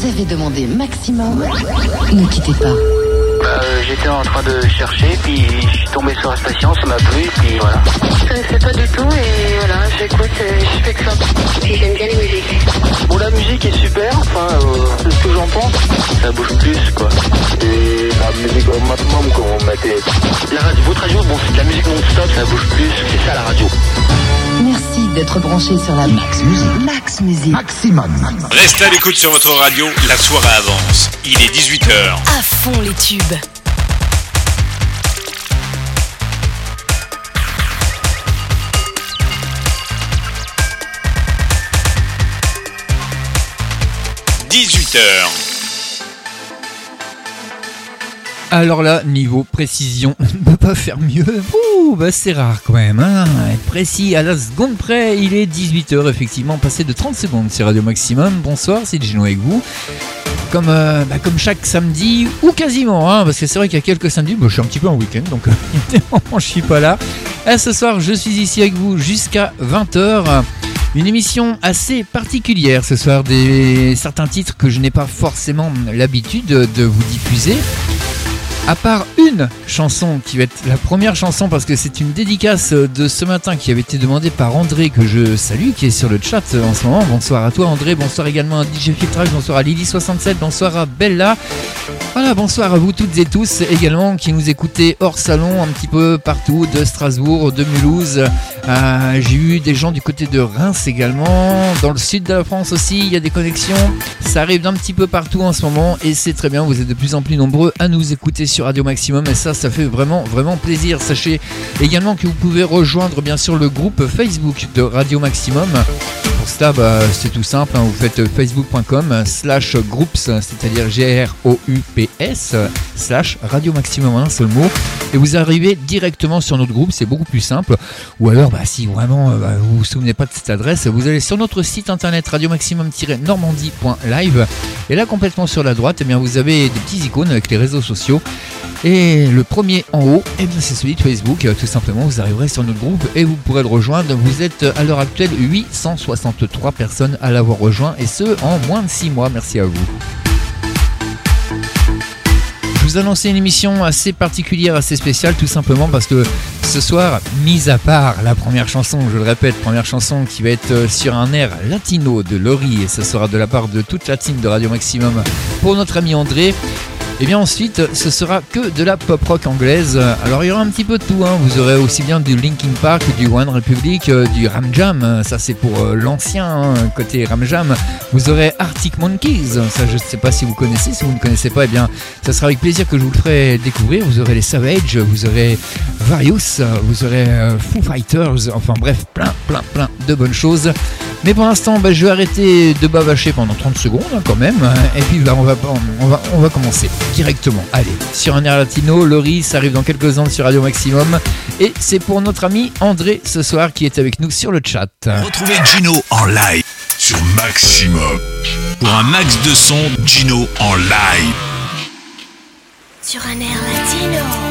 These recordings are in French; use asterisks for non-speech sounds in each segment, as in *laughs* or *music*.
Vous avez demandé maximum. Ne quittez pas. Bah, euh, j'étais en train de chercher, puis je suis tombé sur la station, ça m'a plu, puis voilà. Je connaissais pas du tout et voilà, j'écoute, je fais que ça. Puis j'aime bien les musiques. Bon, la musique est super, enfin, euh, c'est ce que j'en pense. Ça bouge plus, quoi. Et la musique au maximum, comme on mettait. La radio, votre radio, bon, c'est de la musique non-stop, ça bouge plus, c'est ça la radio. Merci d'être branché sur la Max Musique. Max Musique. Maximum. Restez à l'écoute sur votre radio, la soirée avance. Il est 18h. À fond les tubes. – 18h. Alors là, niveau précision, *laughs* on ne peut pas faire mieux. Ouh, bah c'est rare quand même, hein. Être précis à la seconde près, il est 18h effectivement, passé de 30 secondes, c'est Radio Maximum. Bonsoir, c'est Gino avec vous. Comme, euh, bah, chaque samedi, ou quasiment, hein, parce que c'est vrai qu'il y a quelques samedis, bah, je suis un petit peu en week-end, donc euh, *laughs* je suis pas là. Ce soir, je suis ici avec vous jusqu'à 20h. Une émission assez particulière ce soir, des certains titres que je n'ai pas forcément l'habitude de vous diffuser. À part une chanson qui va être la première chanson parce que c'est une dédicace de ce matin qui avait été demandée par André que je salue qui est sur le chat en ce moment. Bonsoir à toi André, bonsoir également à DJ Filtrage, bonsoir à Lily67, bonsoir à Bella. Voilà, bonsoir à vous toutes et tous également qui nous écoutez hors salon un petit peu partout de Strasbourg, de Mulhouse. Euh, J'ai eu des gens du côté de Reims également, dans le sud de la France aussi, il y a des connexions. Ça arrive d'un petit peu partout en ce moment et c'est très bien, vous êtes de plus en plus nombreux à nous écouter sur Radio Maximum et ça, ça fait vraiment, vraiment plaisir. Sachez également que vous pouvez rejoindre bien sûr le groupe Facebook de Radio Maximum. Pour cela, bah, c'est tout simple, hein. vous faites facebook.com slash groups, c'est-à-dire G-R-O-U-P-S, slash Radio Maximum, un seul mot, et vous arrivez directement sur notre groupe, c'est beaucoup plus simple. Ou alors, bah, si vraiment euh, bah, vous vous souvenez pas de cette adresse, vous allez sur notre site internet radiomaximum-normandie.live, et là, complètement sur la droite, eh bien, vous avez des petits icônes avec les réseaux sociaux. Et le premier en haut, eh bien, c'est celui de Facebook. Tout simplement, vous arriverez sur notre groupe et vous pourrez le rejoindre. Vous êtes à l'heure actuelle 863 personnes à l'avoir rejoint et ce en moins de 6 mois. Merci à vous. Je vous annonce une émission assez particulière, assez spéciale, tout simplement parce que ce soir, mis à part la première chanson, je le répète, première chanson qui va être sur un air latino de Laurie, et ce sera de la part de toute la team de Radio Maximum pour notre ami André. Et bien ensuite, ce sera que de la pop rock anglaise. Alors il y aura un petit peu de tout. Hein. Vous aurez aussi bien du Linkin Park, du One Republic, euh, du Ram Jam. Ça c'est pour euh, l'ancien hein, côté Ram Jam. Vous aurez Arctic Monkeys. Ça je ne sais pas si vous connaissez. Si vous ne connaissez pas, eh bien ça sera avec plaisir que je vous le ferai découvrir. Vous aurez les Savage, vous aurez Various, vous aurez euh, Foo Fighters. Enfin bref, plein, plein, plein de bonnes choses. Mais pour l'instant, bah, je vais arrêter de bavacher pendant 30 secondes hein, quand même. Et puis bah, on, va, on, va, on va commencer directement. Allez, sur un air latino, Laurie, ça arrive dans quelques ans sur Radio Maximum. Et c'est pour notre ami André ce soir qui est avec nous sur le chat. Retrouvez Gino en live sur Maximum. Pour un max de son, Gino en live. Sur un air latino.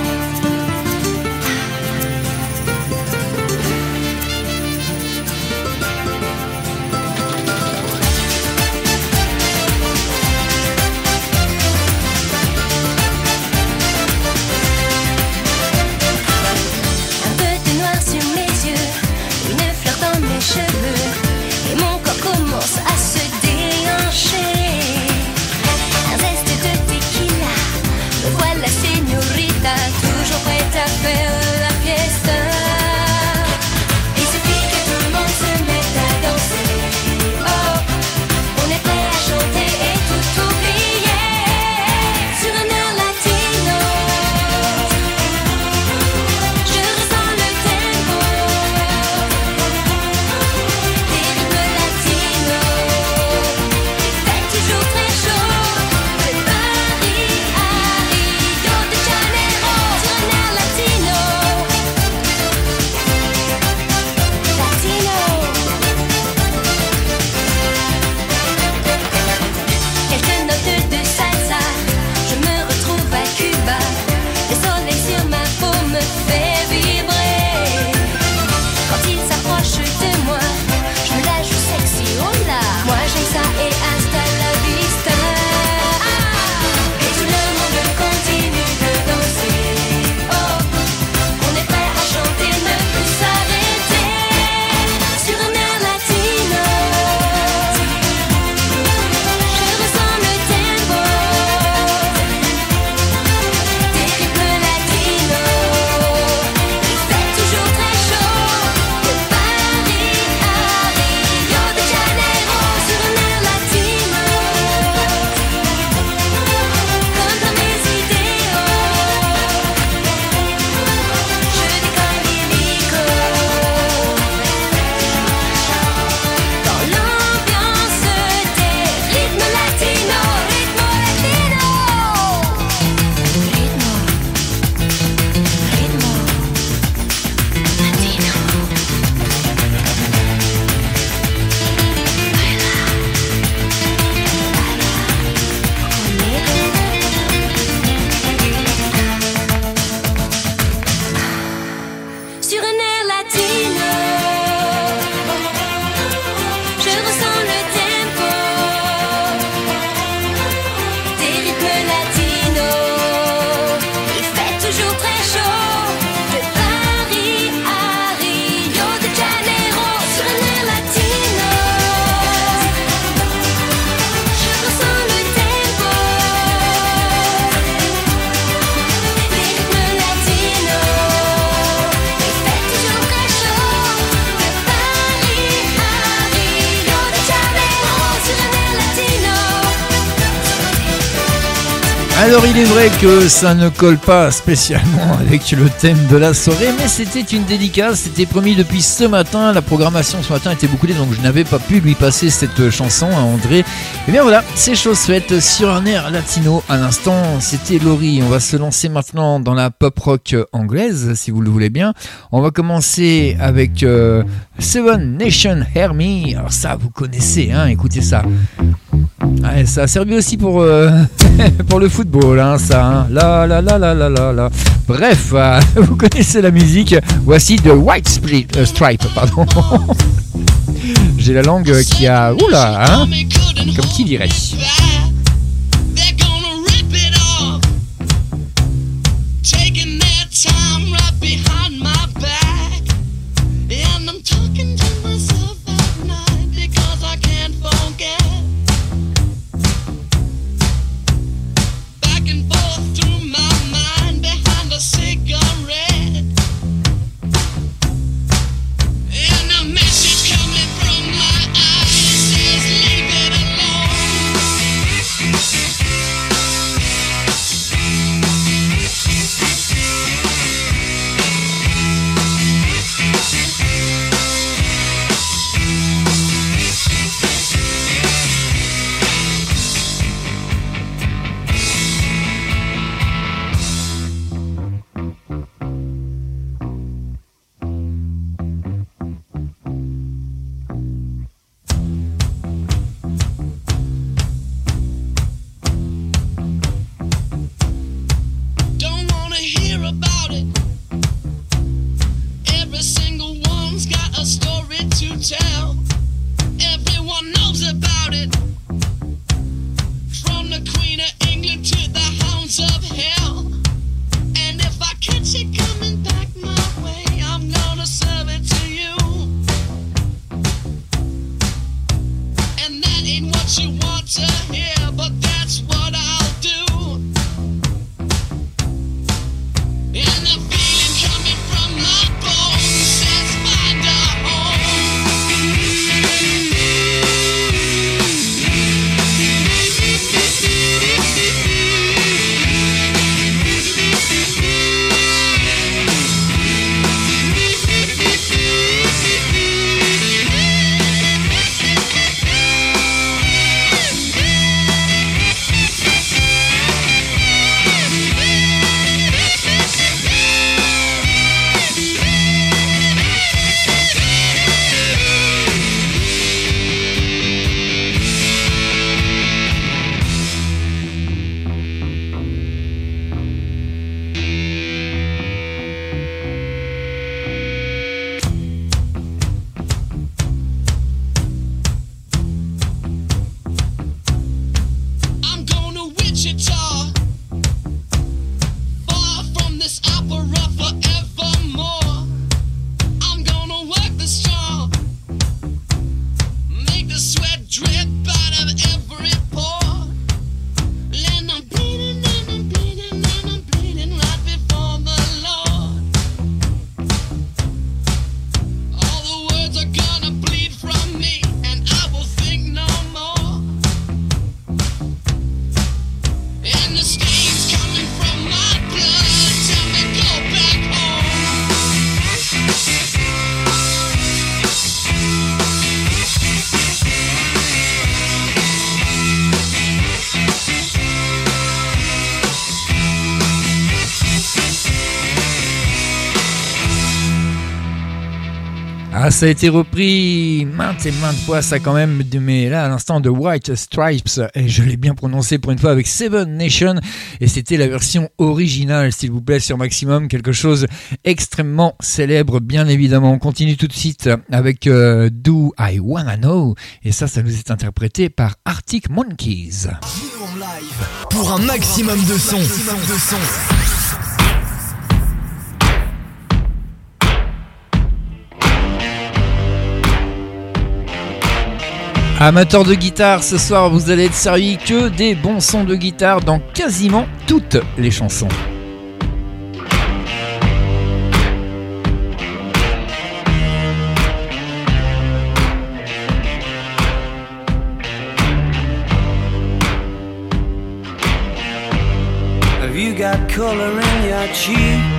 Alors il est vrai que ça ne colle pas spécialement *laughs* avec le thème de la soirée, mais c'était une dédicace, c'était promis depuis ce matin, la programmation ce matin était bouclée donc je n'avais pas pu lui passer cette chanson à André. Et bien voilà, c'est chose faite sur un air latino à l'instant, c'était Laurie. On va se lancer maintenant dans la pop rock anglaise si vous le voulez bien. On va commencer avec euh, Seven Nation Hermie. Alors ça vous connaissez, hein, écoutez ça. Ouais, ça a servi aussi pour, euh, *laughs* pour le football, hein, ça. Hein. La, la, la, la, la, la. Bref, euh, *laughs* vous connaissez la musique. Voici The White euh, Stripe. *laughs* J'ai la langue qui a. Oula, hein Comme qui dirait. Ça a été repris maintes et maintes fois, ça quand même, mais là à l'instant de White Stripes, et je l'ai bien prononcé pour une fois avec Seven Nation, et c'était la version originale, s'il vous plaît, sur Maximum, quelque chose extrêmement célèbre, bien évidemment. On continue tout de suite avec euh, Do I Wanna Know, et ça, ça nous est interprété par Arctic Monkeys. pour un maximum de son. Amateurs de guitare, ce soir vous allez être servi que des bons sons de guitare dans quasiment toutes les chansons. Thank got color in your cheeks?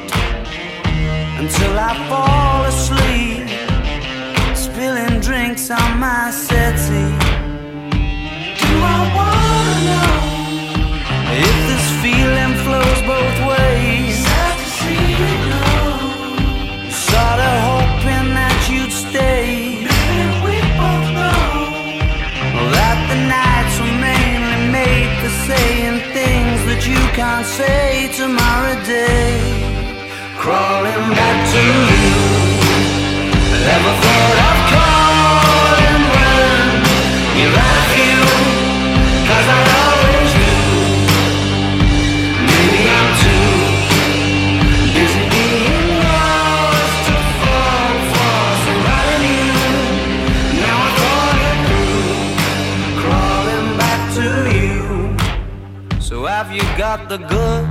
until I fall asleep, spilling drinks on my settee. Do I wanna know if this feeling flows both ways? Sad to see you go. Sorta hoping that you'd stay. Maybe we both know that the nights were mainly made for saying things that you can't say tomorrow day. Crawling back to you. Never thought of calling when you're out of you. Cause I always do. Maybe I'm too busy being lost to fall for somebody new. Now I thought it through. Crawling back to you. So have you got the goods?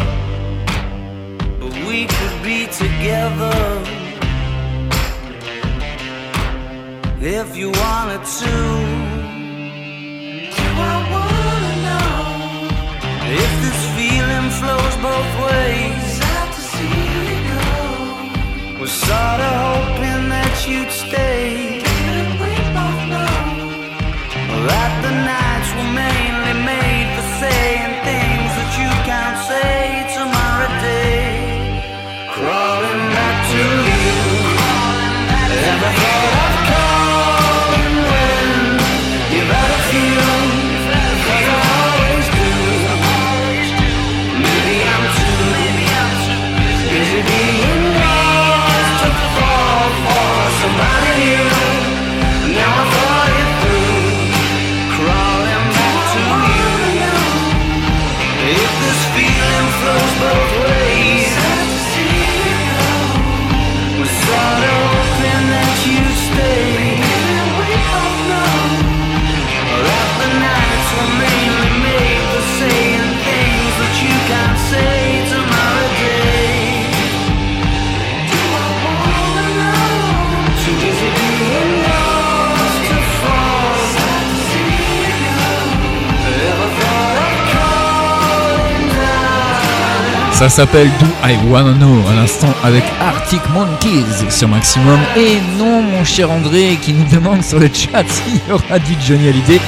We could be together if you wanted to. Do I wanna know if this feeling flows both ways? Sad to see you go. Was sorta hoping Ça s'appelle Do I Wanna Know à l'instant avec Arctic Monkeys sur Maximum. Et non, mon cher André qui nous demande sur le chat *laughs* s'il y aura du Johnny Hallyday.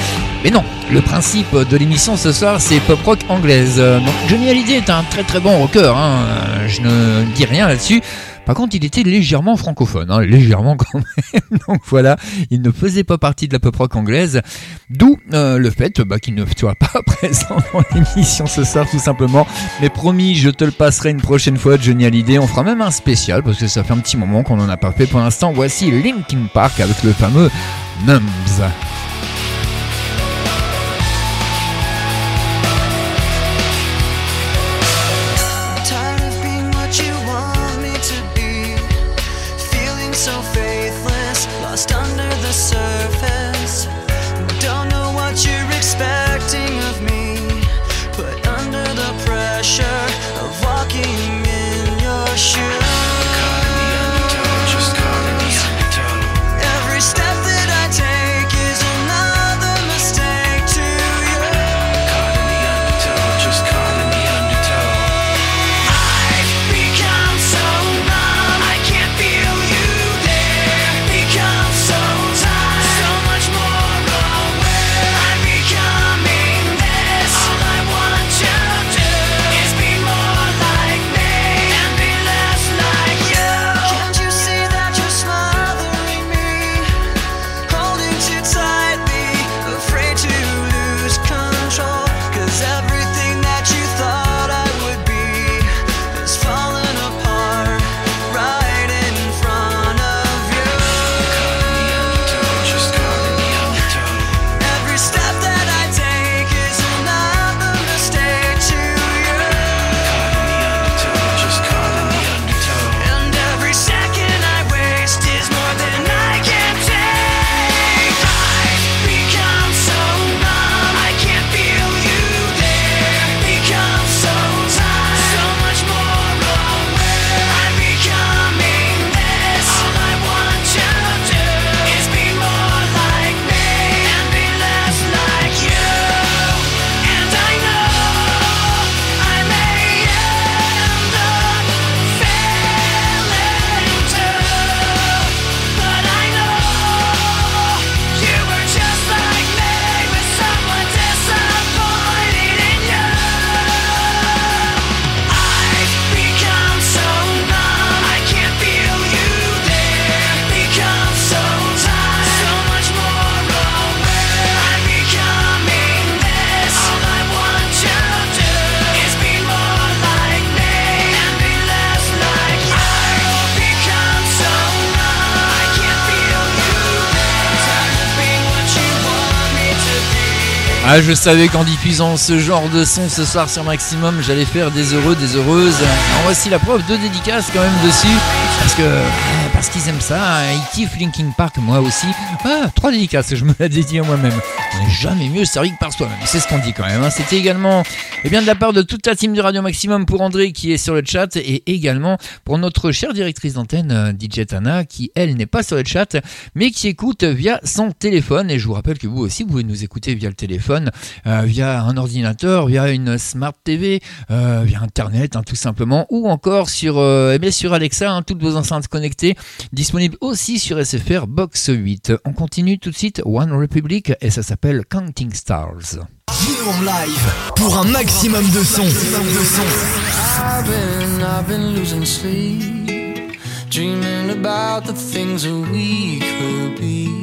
Mais non, le principe de l'émission ce soir c'est pop rock anglaise. Donc Johnny Hallyday est un très très bon rocker, hein. Je ne dis rien là-dessus. Par contre, il était légèrement francophone, hein, légèrement quand même. *laughs* Donc voilà, il ne faisait pas partie de la pop rock anglaise. D'où euh, le fait bah, qu'il ne soit pas *laughs* présent dans l'émission ce soir, tout simplement. Mais promis, je te le passerai une prochaine fois, Johnny Hallyday. On fera même un spécial parce que ça fait un petit moment qu'on n'en a pas fait pour l'instant. Voici Linkin Park avec le fameux Numbs. Ah, je savais qu'en diffusant ce genre de son ce soir sur Maximum, j'allais faire des heureux, des heureuses. Alors voici la preuve de dédicace quand même dessus. Parce que, euh, parce qu'ils aiment ça, hein. ils kiffent Linkin Park, moi aussi. Ah, trois dédicaces, je me la dédie à moi-même. On n'est jamais mieux servi que par soi-même, c'est ce qu'on dit quand même. hein. C'était également, eh bien, de la part de toute la team de Radio Maximum pour André qui est sur le chat et également pour notre chère directrice d'antenne, euh, DJ Tana, qui elle n'est pas sur le chat, mais qui écoute via son téléphone. Et je vous rappelle que vous aussi, vous pouvez nous écouter via le téléphone, euh, via un ordinateur, via une smart TV, euh, via Internet, hein, tout simplement, ou encore sur, euh, eh bien, sur Alexa, hein, toutes vos enceintes connectées, disponibles aussi sur SFR Box 8. On continue tout de suite One Republic et ça s'appelle Counting Stars. Gino en live pour un maximum de son. I've been, I've been losing sleep, dreaming about the things that we could be.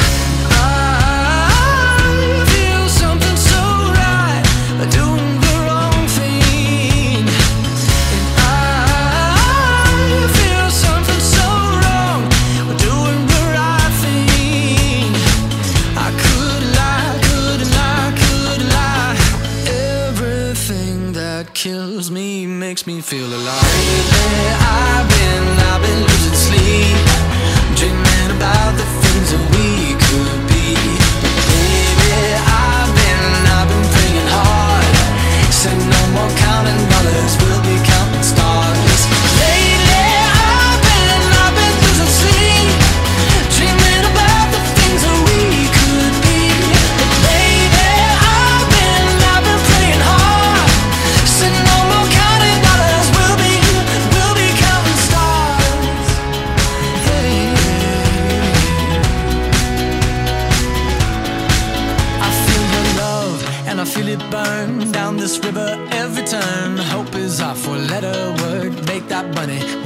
Makes me feel alive. Lately,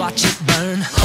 watch it burn.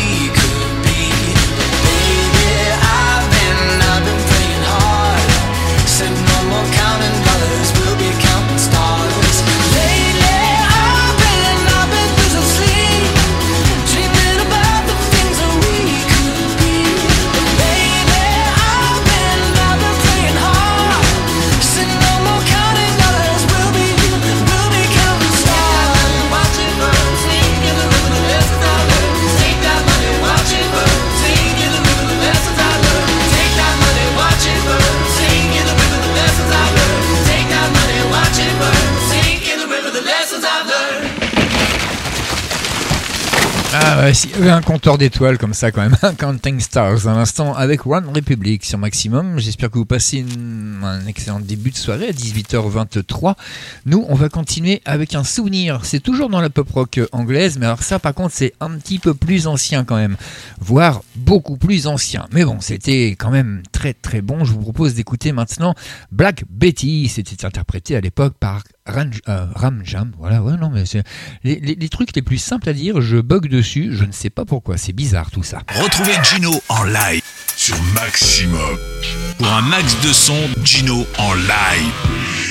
Euh, y avait un compteur d'étoiles comme ça quand même, un *laughs* Counting Stars à l'instant avec One Republic sur Maximum. J'espère que vous passez un excellent début de soirée à 18h23. Nous, on va continuer avec un souvenir. C'est toujours dans la pop rock euh, anglaise, mais alors ça par contre c'est un petit peu plus ancien quand même, voire beaucoup plus ancien. Mais bon, c'était quand même très très bon. Je vous propose d'écouter maintenant Black Betty. C'était interprété à l'époque par Ranj- euh, Ram Jam. Voilà, ouais, non mais c'est les, les- les trucs les plus simples à dire, je bug dessus, je ne sais pas pourquoi, c'est bizarre tout ça. Retrouvez Gino en live sur Maximum. Pour un max de son, Gino en live.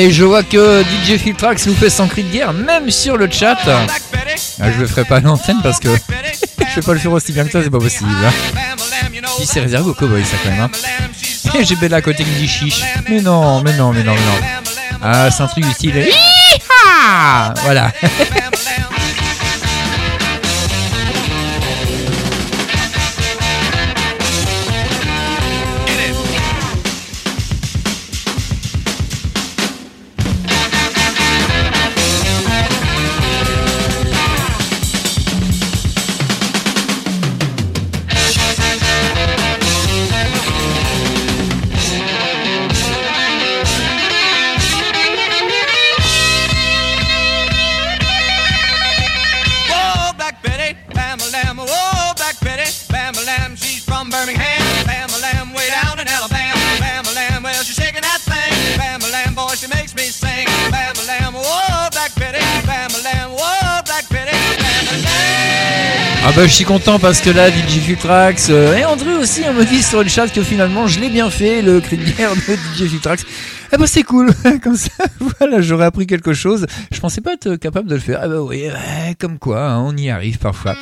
Et je vois que DJ Filtrax nous fait son cri de guerre, même sur le chat. Ah, je le ferai pas à l'antenne parce que *laughs* je vais pas le faire aussi bien que ça, c'est pas possible. hein. Si c'est réservé aux cowboys, ça quand même. hein. Et *laughs* j'ai Bella à côté qui dit chiche. Mais non, mais non, mais non, mais non. Ah, c'est un truc du style. Voilà. *laughs* Ah bah je suis content parce que là DJ Filtrax euh, et André aussi on me dit sur le chat que finalement je l'ai bien fait le cri de guerre de DJ Filtrax. Ah bah c'est cool *laughs* comme ça *laughs* voilà j'aurais appris quelque chose. Je pensais pas être capable de le faire. Ah bah oui comme quoi hein, on y arrive parfois.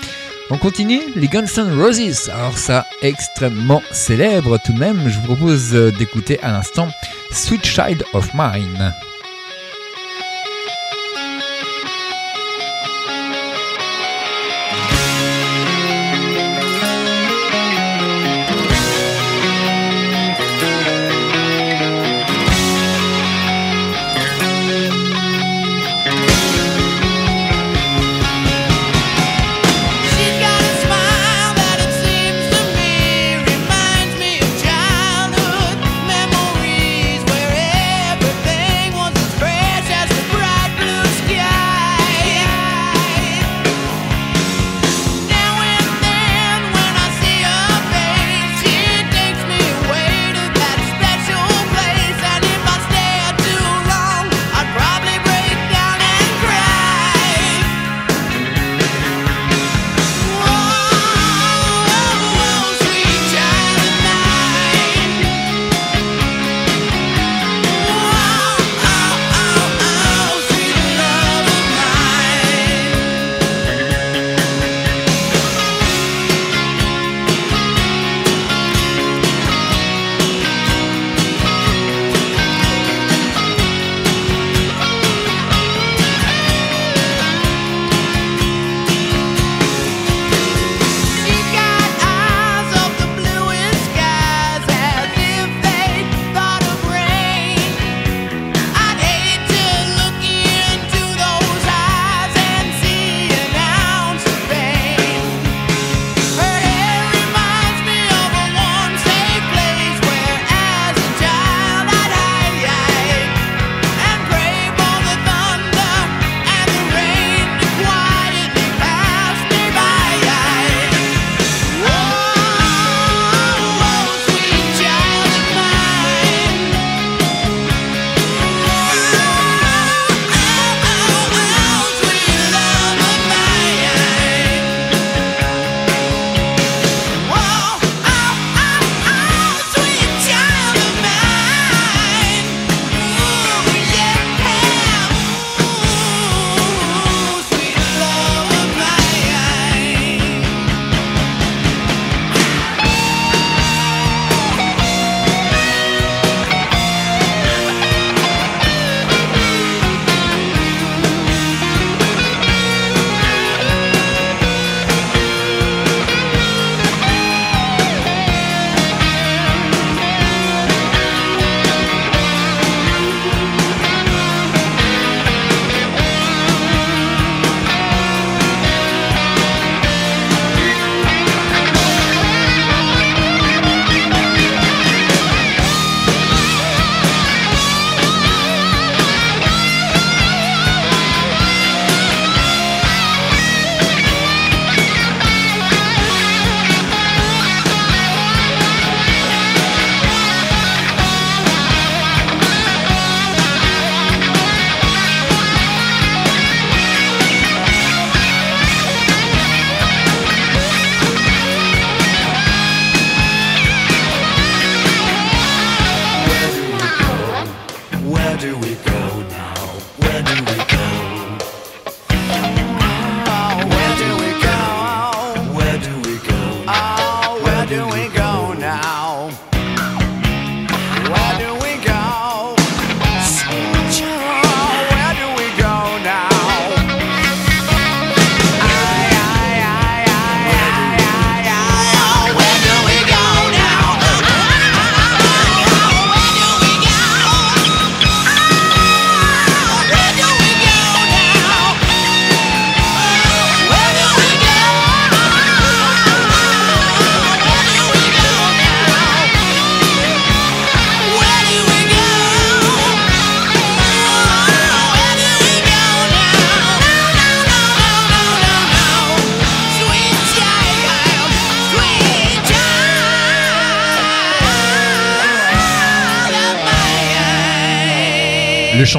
On continue les Guns N' Roses. Alors ça extrêmement célèbre tout de même. Je vous propose euh, d'écouter à l'instant Sweet Child of Mine.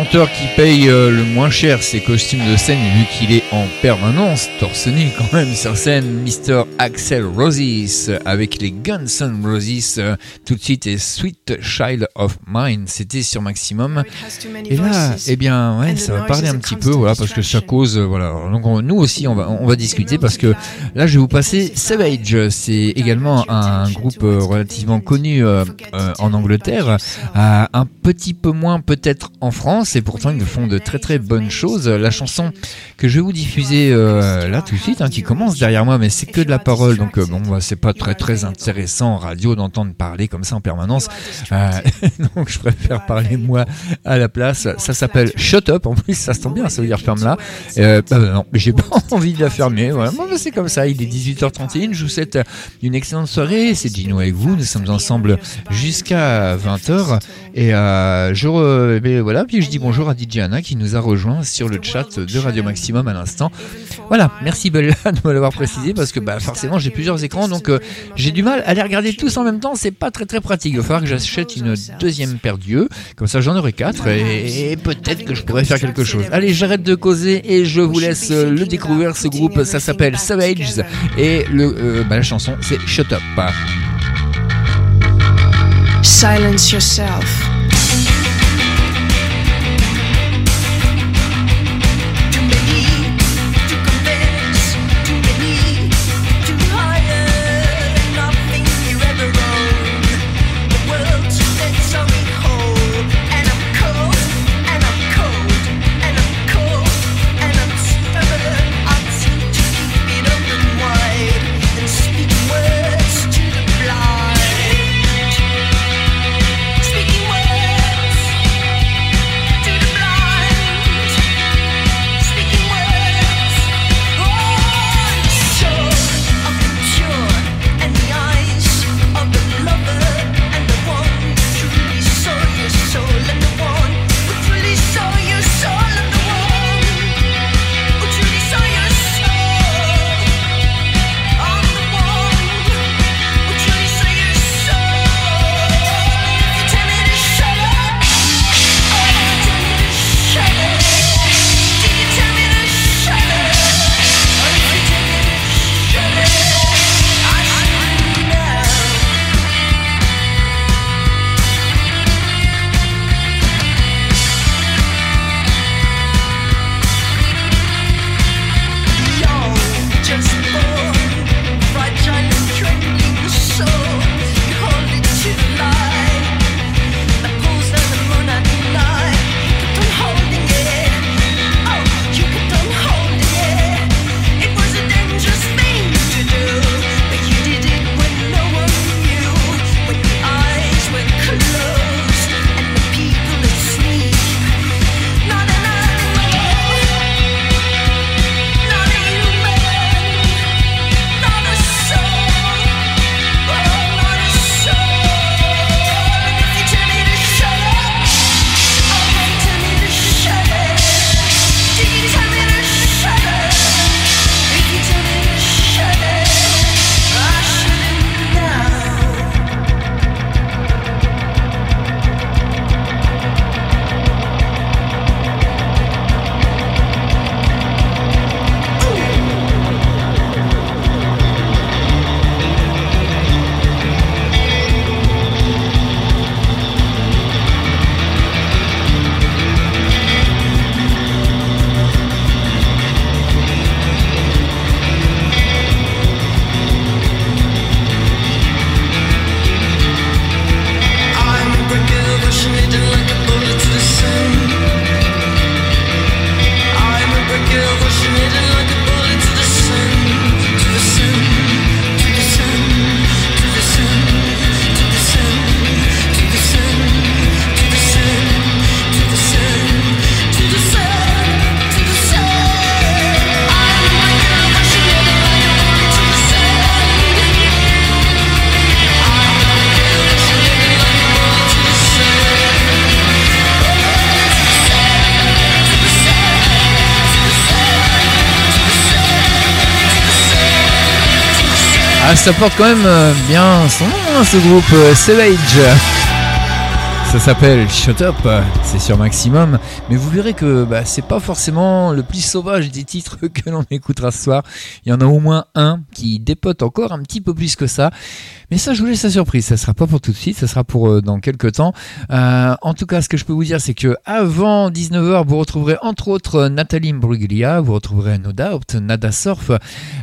Chanteur qui paye euh, le moins cher ses costumes de scène, vu qu'il est en permanence torse nu quand même sur scène, Mr. Axel Roses avec les Guns N' Roses. euh, tout de suite et Sweet Child of Mine, c'était sur Maximum. Et là, eh bien, ouais, ça va parler un petit peu, voilà, parce que ça cause, euh, voilà. Donc on- nous aussi, on va, on va discuter parce que là, je vais vous passer Savage. C'est également un groupe relativement connu en Angleterre, un petit peu moins peut-être en France, et pourtant ils font de très très bonnes choses. La chanson que je vais vous diffuser euh, là tout de suite, hein, qui commence derrière moi, mais c'est que de la parole, donc euh, bon, bah, c'est pas très très intéressant en radio d'entendre parler comme ça en permanence. Euh, *laughs* donc je préfère parler moi à la place. Ça s'appelle Shut Up. En plus, ça se tombe bien, ça veut dire ferme là. Euh, bah, non, j'ai pas *laughs* envie de la fermer. C'est comme ça. Il est 18h31. Je vous souhaite une excellente soirée. C'est Gino avec vous. Nous sommes ensemble jusqu'à 20h. Et euh, je re- mais voilà. Puis je dis bonjour à DJ Anna qui nous a rejoint sur le chat de Radio Maximum à l'instant. Voilà. Merci Bella *laughs* de me l'avoir précisé parce que bah, forcément j'ai plusieurs écrans donc euh, j'ai du mal à les regarder tous en même temps. C'est pas très très pratique. Il va falloir que j'achète une deuxième paire d'yeux. Comme ça j'en aurai quatre et, et peut-être que je pourrais faire quelque chose. Allez, j'arrête de causer et je vous laisse euh, le découvrir. Ce groupe, ça s'appelle Savages et le, euh, bah, la chanson c'est Shut Up. Silence yourself. Ça porte quand même euh, bien son nom, hein, ce groupe euh, Savage. Ça s'appelle Shut Up, c'est sur Maximum, mais vous verrez que bah, c'est pas forcément le plus sauvage des titres *laughs* que l'on écoutera ce soir. Il y en a au moins un qui dépote encore un petit peu plus que ça. Mais ça, je vous laisse la surprise. Ça sera pas pour tout de suite, ça sera pour euh, dans quelques temps. Euh, en tout cas, ce que je peux vous dire, c'est que avant 19h, vous retrouverez entre autres Nathalie Bruglia, vous retrouverez No Doubt, Nada Surf,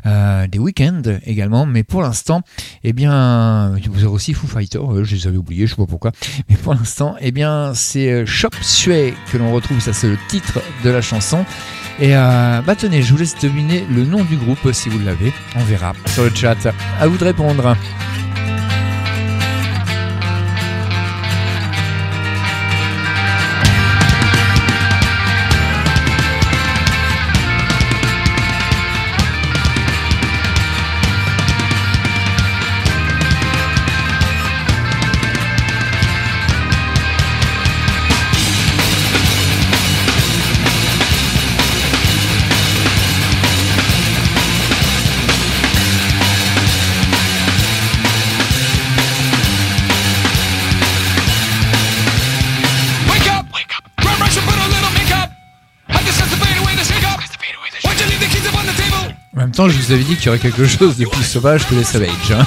euh, des week-ends également. Mais pour l'instant, eh bien, vous aurez aussi Foo Fighters. euh, je les avais oubliés, je sais pas pourquoi. Mais pour l'instant, eh bien, c'est Shop Sue que l'on retrouve. Ça, c'est le titre de la chanson. Et euh, bah tenez, je vous laisse deviner le nom du groupe si vous l'avez. On verra sur le chat. À vous de répondre. Je vous avais dit qu'il y aurait quelque chose de plus sauvage que les Savage. hein.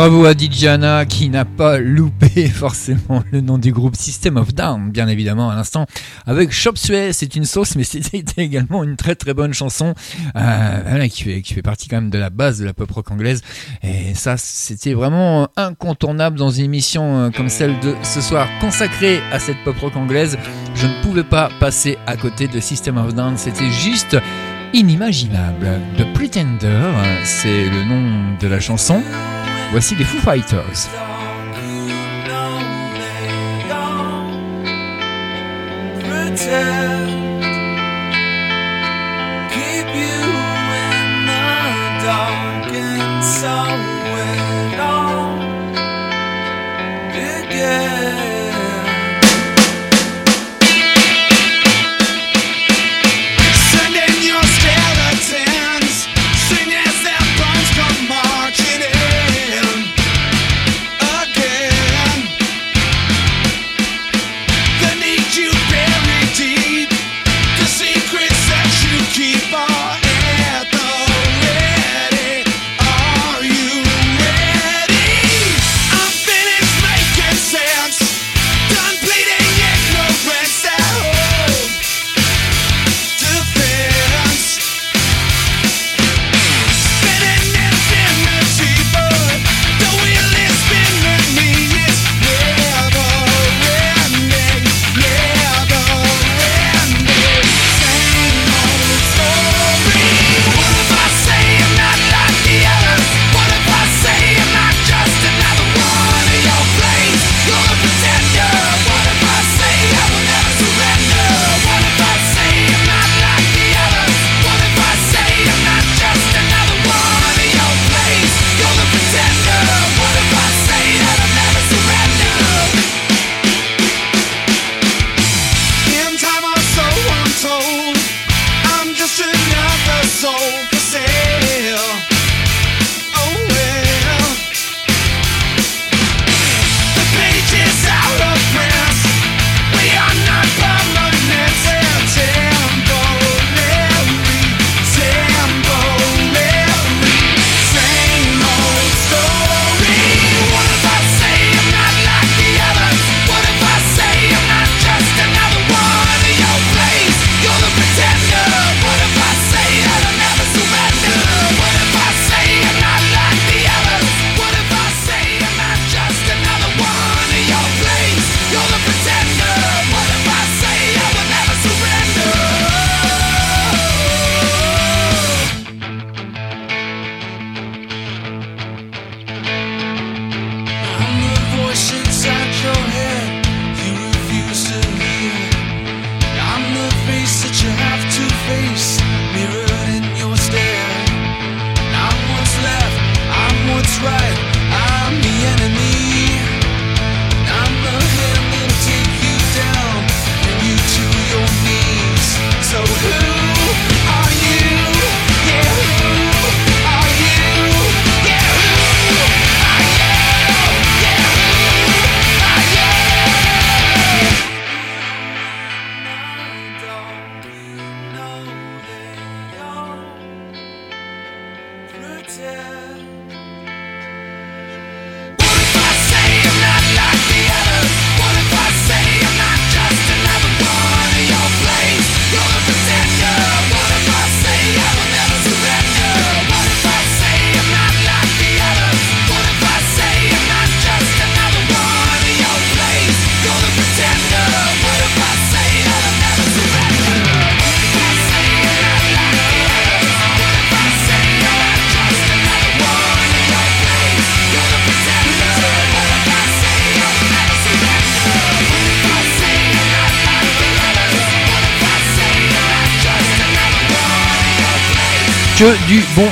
Bravo à Diana qui n'a pas loupé *laughs* forcément le nom du groupe System of Down, bien évidemment à l'instant. Avec Chop c'est une sauce, mais *laughs* c'était également une très très bonne chanson euh, qui, fait, qui fait partie quand même de la base de la pop rock anglaise. Et ça, c'était vraiment incontournable dans une émission euh, comme celle de ce soir consacrée à cette pop rock anglaise. Je ne pouvais pas passer à côté de System of Down, c'était juste inimaginable. The Pretender, c'est le nom de la chanson. Voici les Foo Fighters.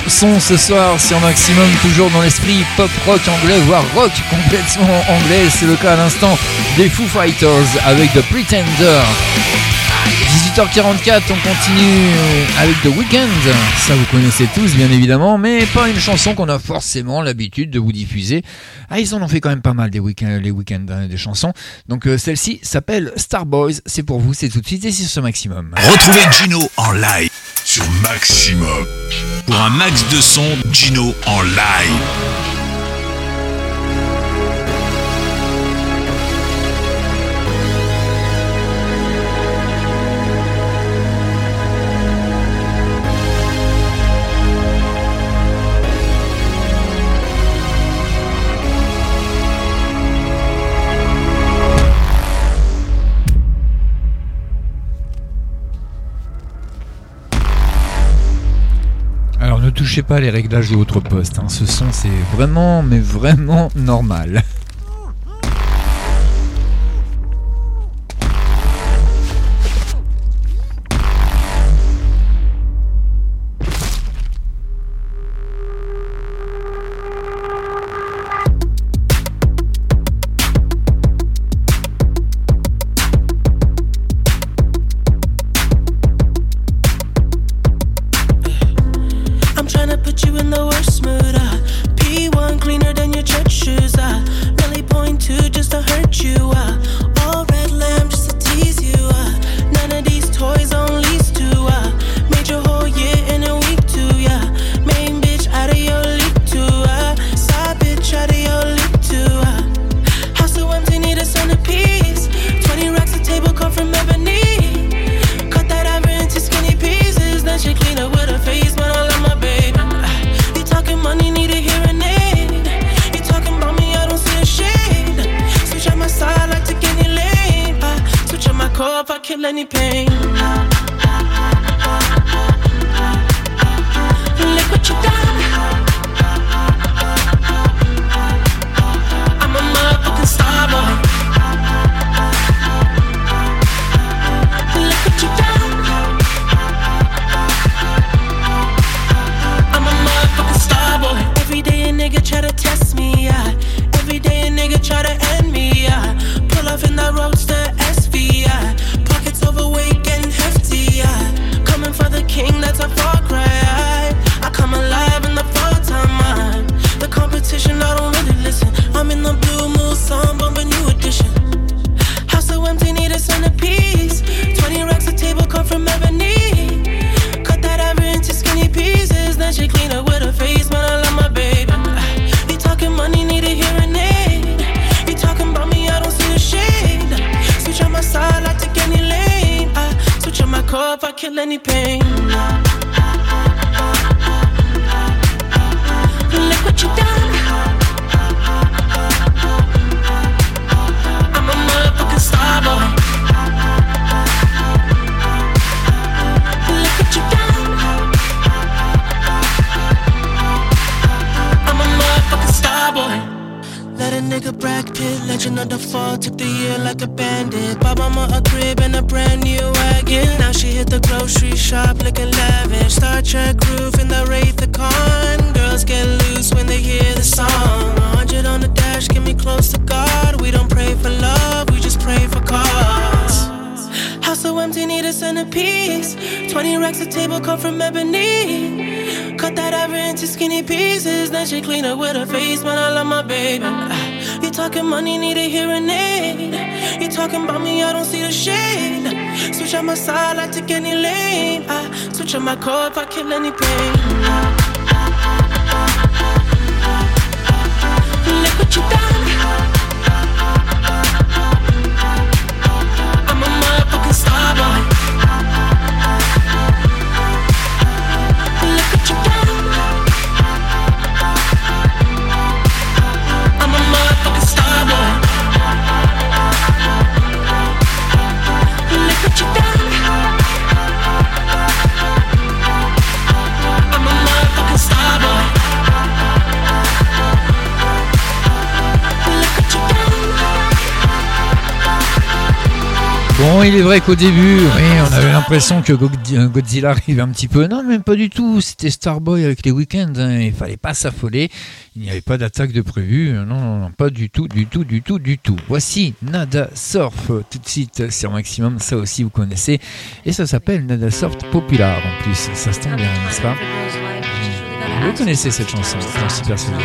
son ce soir sur Maximum, toujours dans l'esprit pop rock anglais, voire rock complètement anglais. C'est le cas à l'instant des Foo Fighters avec The Pretender. 18h44, on continue avec The Weeknd. Ça, vous connaissez tous, bien évidemment, mais pas une chanson qu'on a forcément l'habitude de vous diffuser. Ah, ils en ont fait quand même pas mal des week les week-ends hein, des chansons. Donc, euh, celle-ci s'appelle Starboys. C'est pour vous, c'est tout de suite et c'est ce maximum. Retrouvez Gino en live sur Maximum pour un max de son Gino en live. pas les réglages de votre poste. Hein. Ce son, c'est vraiment, mais vraiment normal. Bon, il est vrai qu'au début, oui, on avait l'impression que God- euh, Godzilla arrivait un petit peu. Non, même pas du tout. C'était Starboy avec les week-ends. hein. Il fallait pas s'affoler. Il n'y avait pas d'attaque de prévu. Non, non, non, pas du tout, du tout, du tout, du tout. Voici Nada Surf euh, tout de suite sur Maximum. Ça aussi, vous connaissez. Et ça s'appelle Nada Surf Popular en plus. Ça se tombe bien, n'est-ce pas? Vous connaissez cette chanson, persuadé.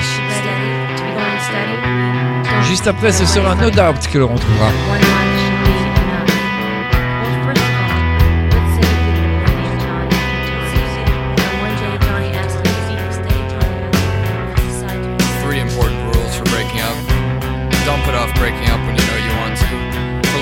Juste après, ce sera No Doubt que l'on retrouvera.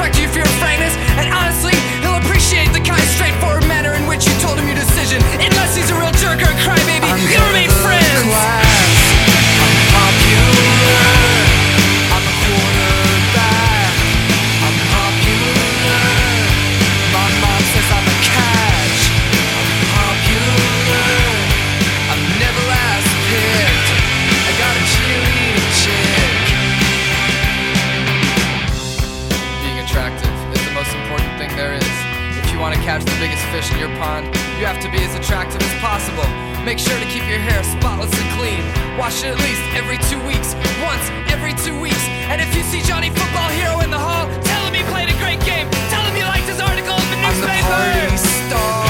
respect you for your frankness, and honestly, he'll appreciate the kind, straightforward manner in which you told him your decision. Unless he's a real jerk or a crybaby, you'll remain friends. Being fish in your pond, you have to be as attractive as possible. Make sure to keep your hair spotless and clean. Wash it at least every two weeks. Once every two weeks. And if you see Johnny Football Hero in the hall, tell him he played a great game. Tell him you liked his article in the newspaper. I'm the party star.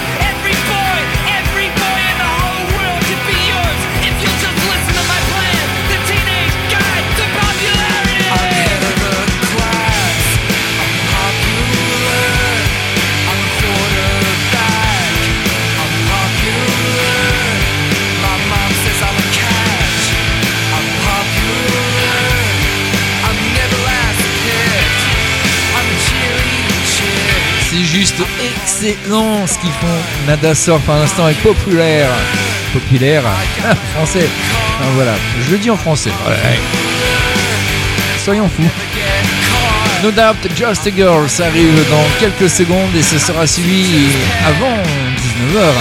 Juste excellent ce qu'ils font. Nada Surf l'instant est populaire. Populaire, ah, français. Ah, voilà, je le dis en français. Soyons fous. No Doubt, Just a Girl, ça arrive dans quelques secondes et ce sera suivi avant 19h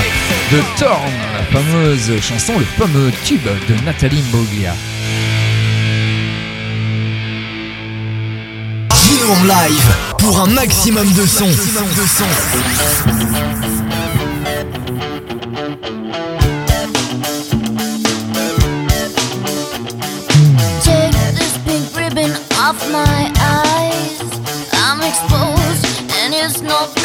de Torn, la fameuse chanson, le fameux tube de Nathalie Mboglia. En live pour un maximum de son. Take this pink ribbon off my eyes. I'm exposed, and it's no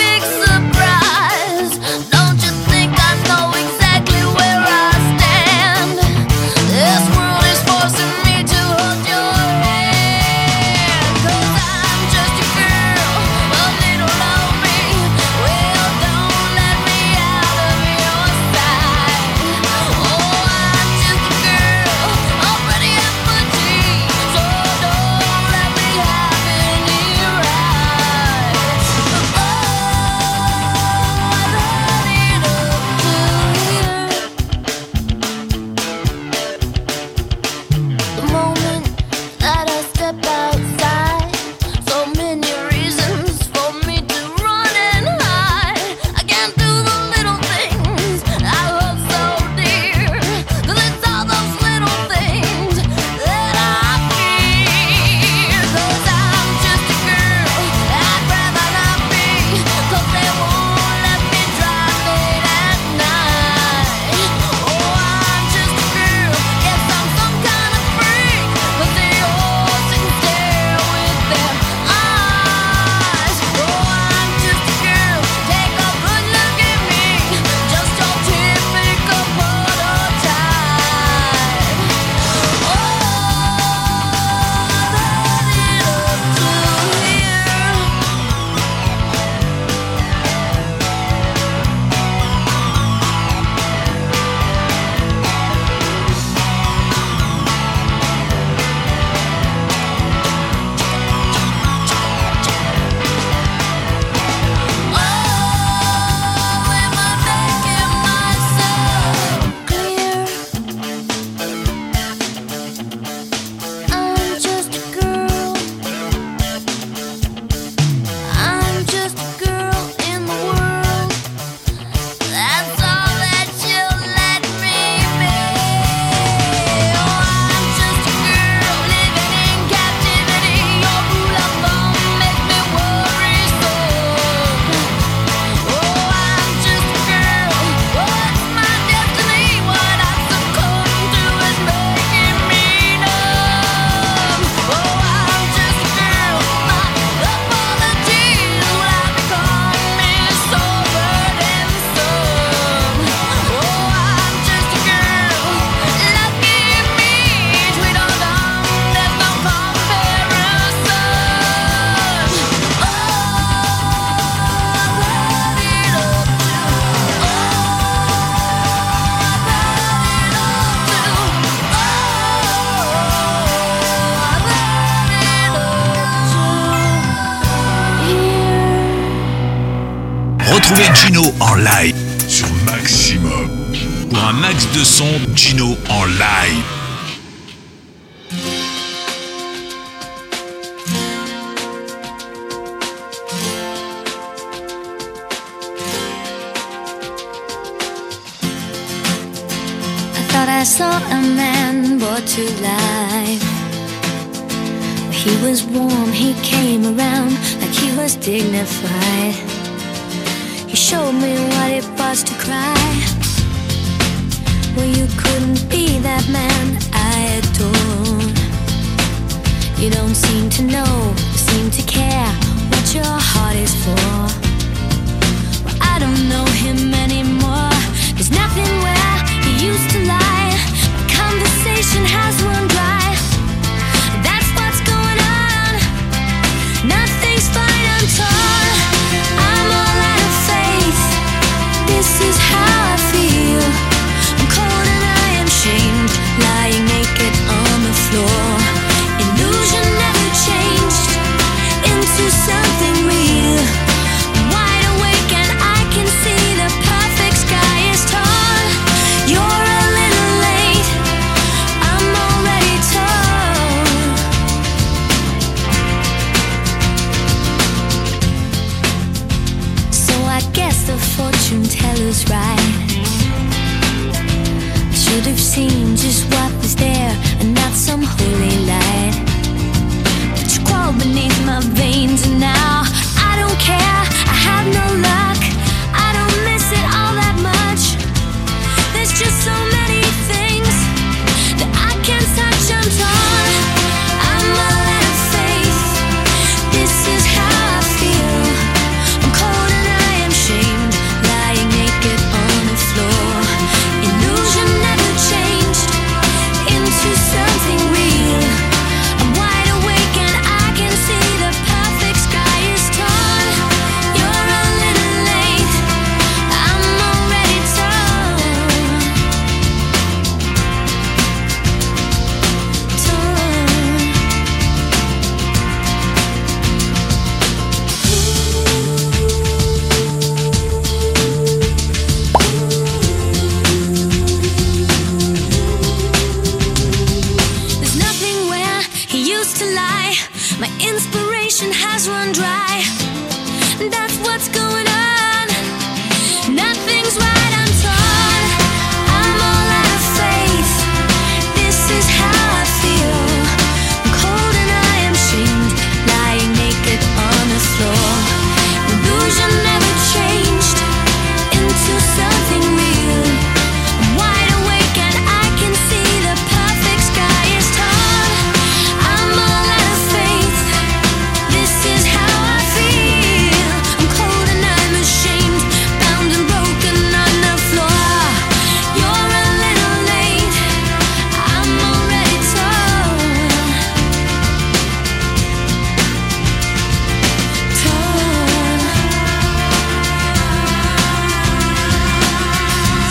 dignified. He showed me what it was to cry. Well, you couldn't be that man I adore. You don't seem to know, seem to care what your heart is for. Well, I don't know him anymore. There's nothing where he used to lie. My conversation has run how I feel. I'm cold and I am shamed, lying naked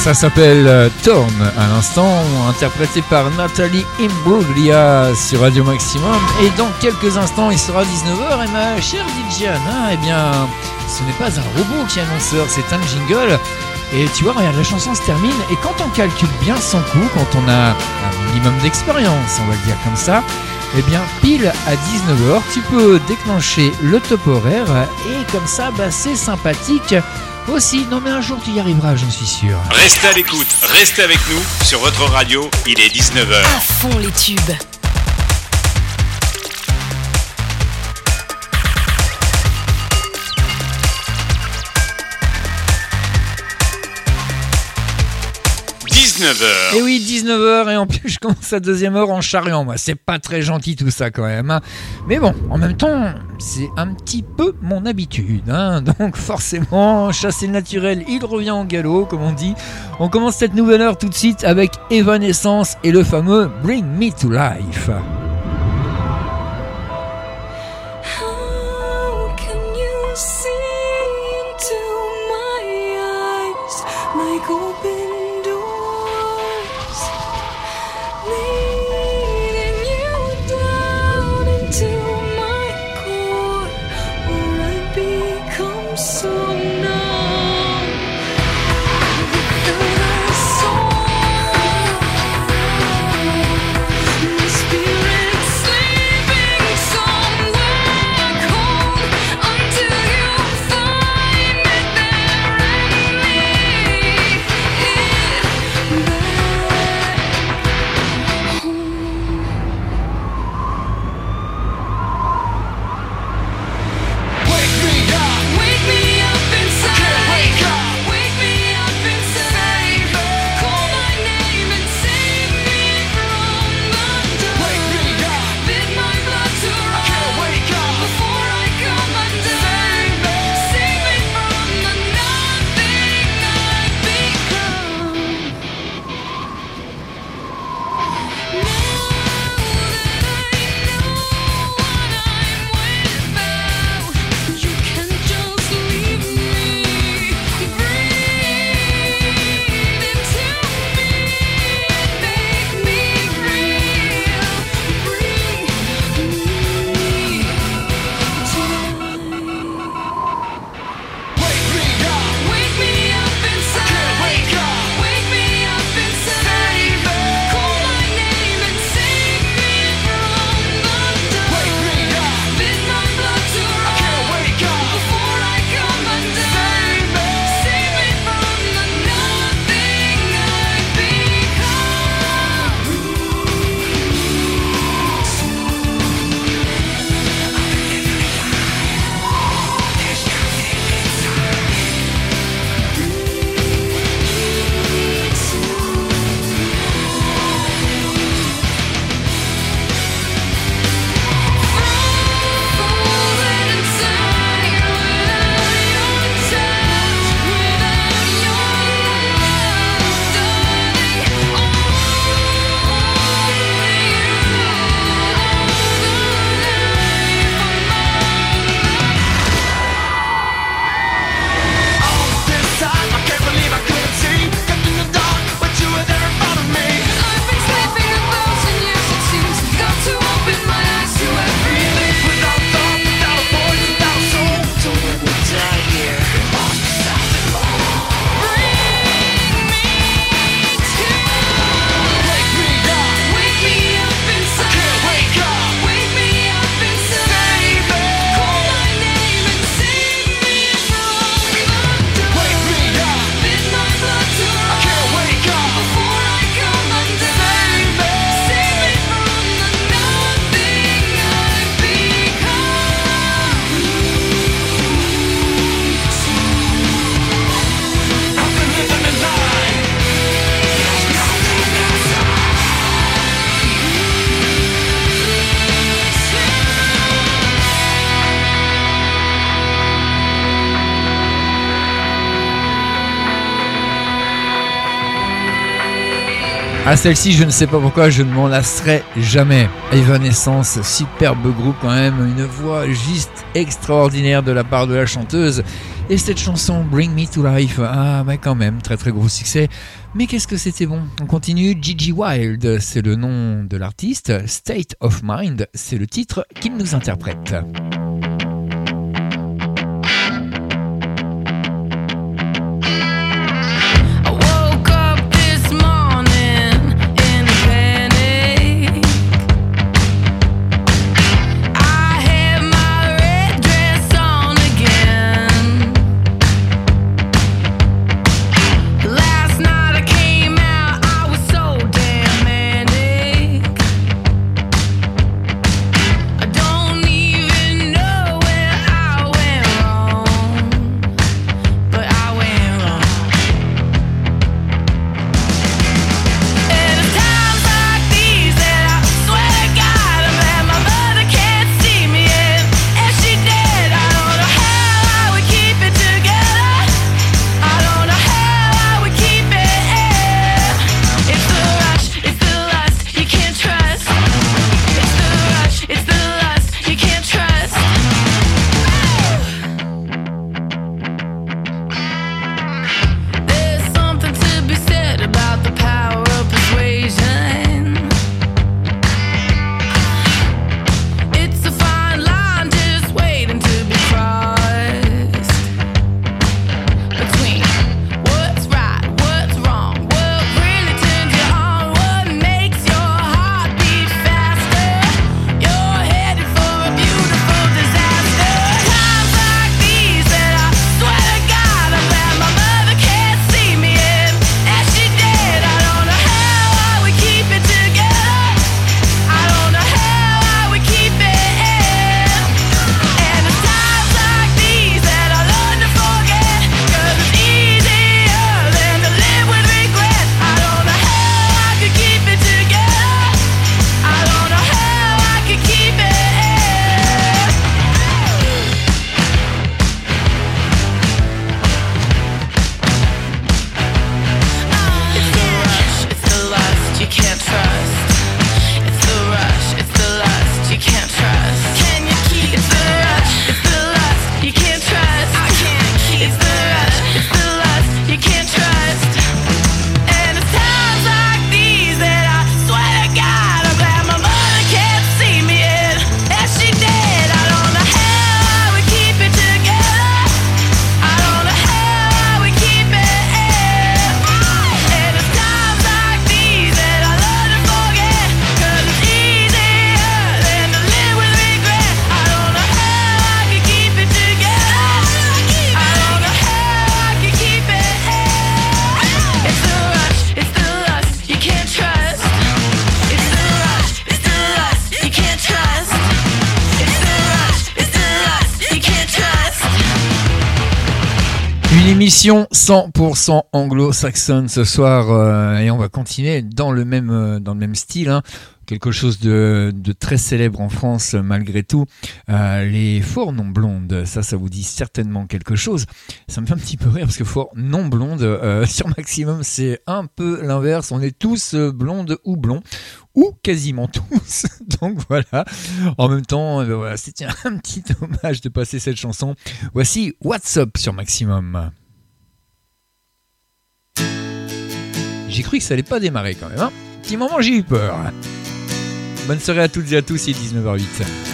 Ça s'appelle euh, Torn à l'instant, interprété par Nathalie Imbruglia sur Radio Maximum. Et dans quelques instants, il sera 19h. Et ma chère DJ Anna, eh bien, ce n'est pas un robot qui est annonceur, c'est un jingle. Et tu vois, regarde, la chanson se termine. Et quand on calcule bien son coup, quand on a un minimum d'expérience, on va le dire comme ça, eh bien, pile à 19h, tu peux déclencher le top horaire. Et comme ça, bah, c'est sympathique. Aussi, non mais un jour tu y arriveras, j'en suis sûr. Restez à l'écoute, restez avec nous sur votre radio, il est 19h. À fond les tubes. H Et oui, 19h et en plus je commence la deuxième heure en charriant moi. C'est pas très gentil tout ça quand même. hein. Mais bon, en même temps, c'est un petit peu mon habitude. hein. *laughs* Donc forcément, chasser le naturel, il revient en galop comme on dit. On commence cette nouvelle heure tout de suite avec Evanescence et le fameux Bring Me to Life. Ah, celle-ci, je ne sais pas pourquoi, je ne m'en lasserai jamais. Evanescence, superbe groupe quand même, une voix juste extraordinaire de la part de la chanteuse. Et cette chanson, Bring Me to Life, ah, bah quand même, très très gros succès. Mais qu'est-ce que c'était bon? On continue, Gigi Wild, c'est le nom de l'artiste, State of Mind, c'est le titre qu'il nous interprète. Émission 100% anglo-saxonne ce soir euh, et on va continuer dans le même, euh, dans le même style. Hein. Quelque chose de, très célèbre en France malgré tout, euh, les fours non blondes, ça ça vous dit certainement quelque chose. Ça me fait un petit peu rire parce que fours non blondes, *laughs* sur maximum c'est un peu l'inverse, on est tous blondes ou blonds ou quasiment tous. *laughs* Donc voilà. En même temps, voilà, c'était un petit *laughs* hommage de passer cette chanson. Voici What's Up sur Maximum. J'ai cru que ça allait pas démarrer quand même. Hein. Petit moment, j'ai eu peur. Bonne soirée à toutes et à tous, il est 19h08.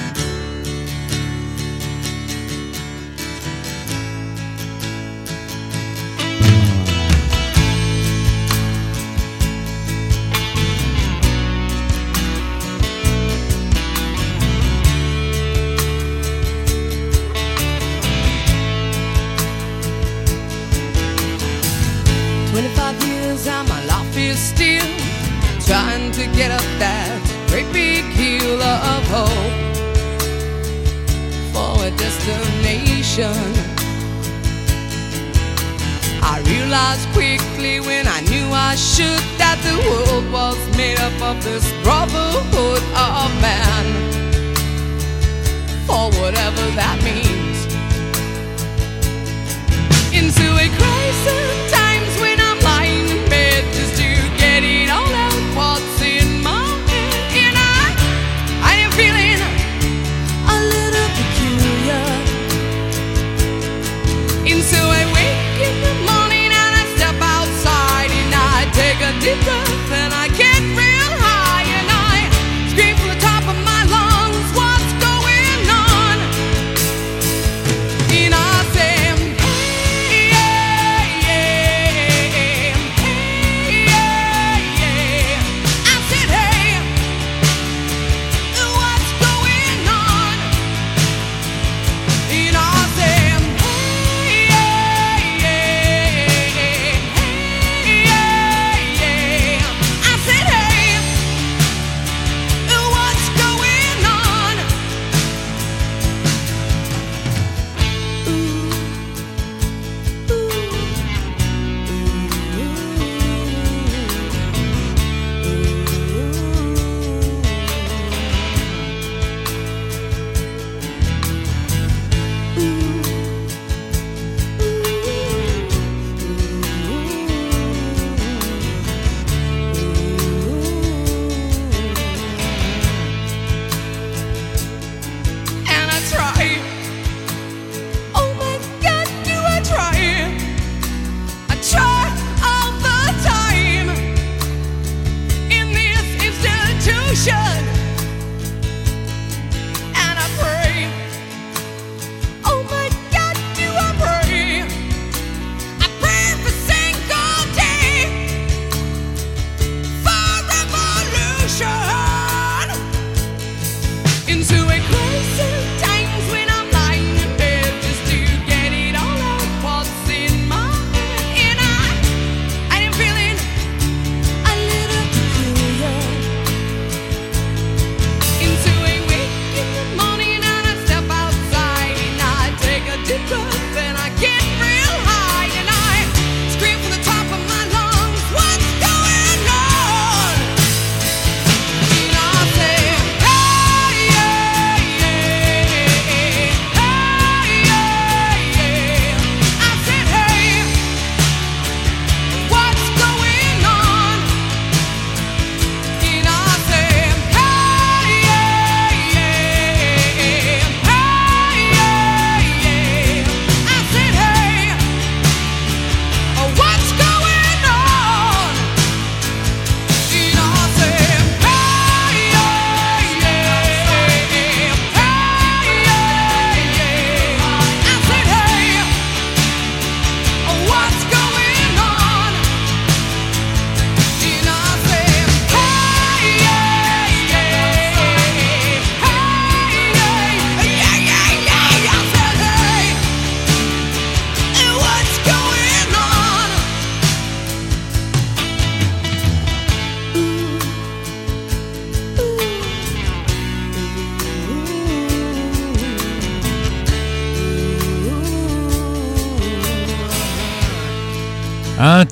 of this brother.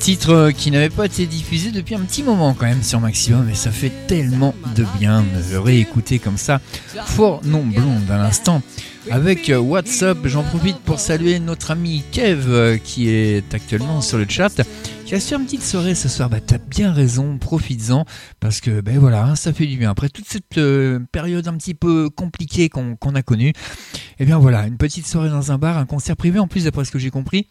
Titre qui n'avait pas été diffusé depuis un petit moment quand même sur Maximum et ça fait tellement de bien de le réécouter comme ça. Fort non blonde à l'instant. Avec WhatsApp, j'en profite pour saluer notre ami Kev euh, qui est actuellement sur le chat. Qui a su une petite soirée ce soir, bah t'as bien raison, profites-en, parce que ben voilà, ça fait du bien. Après toute cette euh, période un petit peu compliquée qu'on a connue, et bien voilà, une petite soirée dans un bar, un concert privé en plus d'après ce que j'ai compris.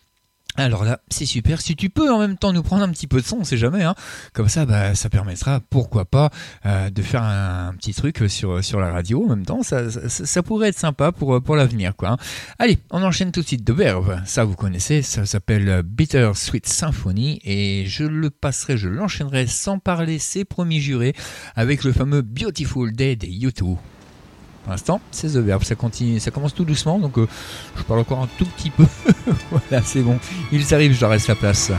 Alors là, c'est super. Si tu peux en même temps nous prendre un petit peu de son, on sait jamais. Hein. Comme ça, bah, ça permettra, pourquoi pas, euh, de faire un, petit truc sur, la radio en même temps. Ça, pourrait être sympa pour, pour l'avenir. quoi. hein. Allez, on enchaîne tout de suite de Verve. Ça, vous connaissez. Ça s'appelle Bitter Sweet Symphony. Et je le passerai, je l'enchaînerai sans parler, c'est promis juré, avec le fameux Beautiful Day des YouTube. Pour l'instant, c'est The Verb. Ça, continue, ça commence tout doucement, donc euh, je parle encore un tout petit peu. *laughs* voilà, c'est bon. Ils arrivent, je leur laisse la place.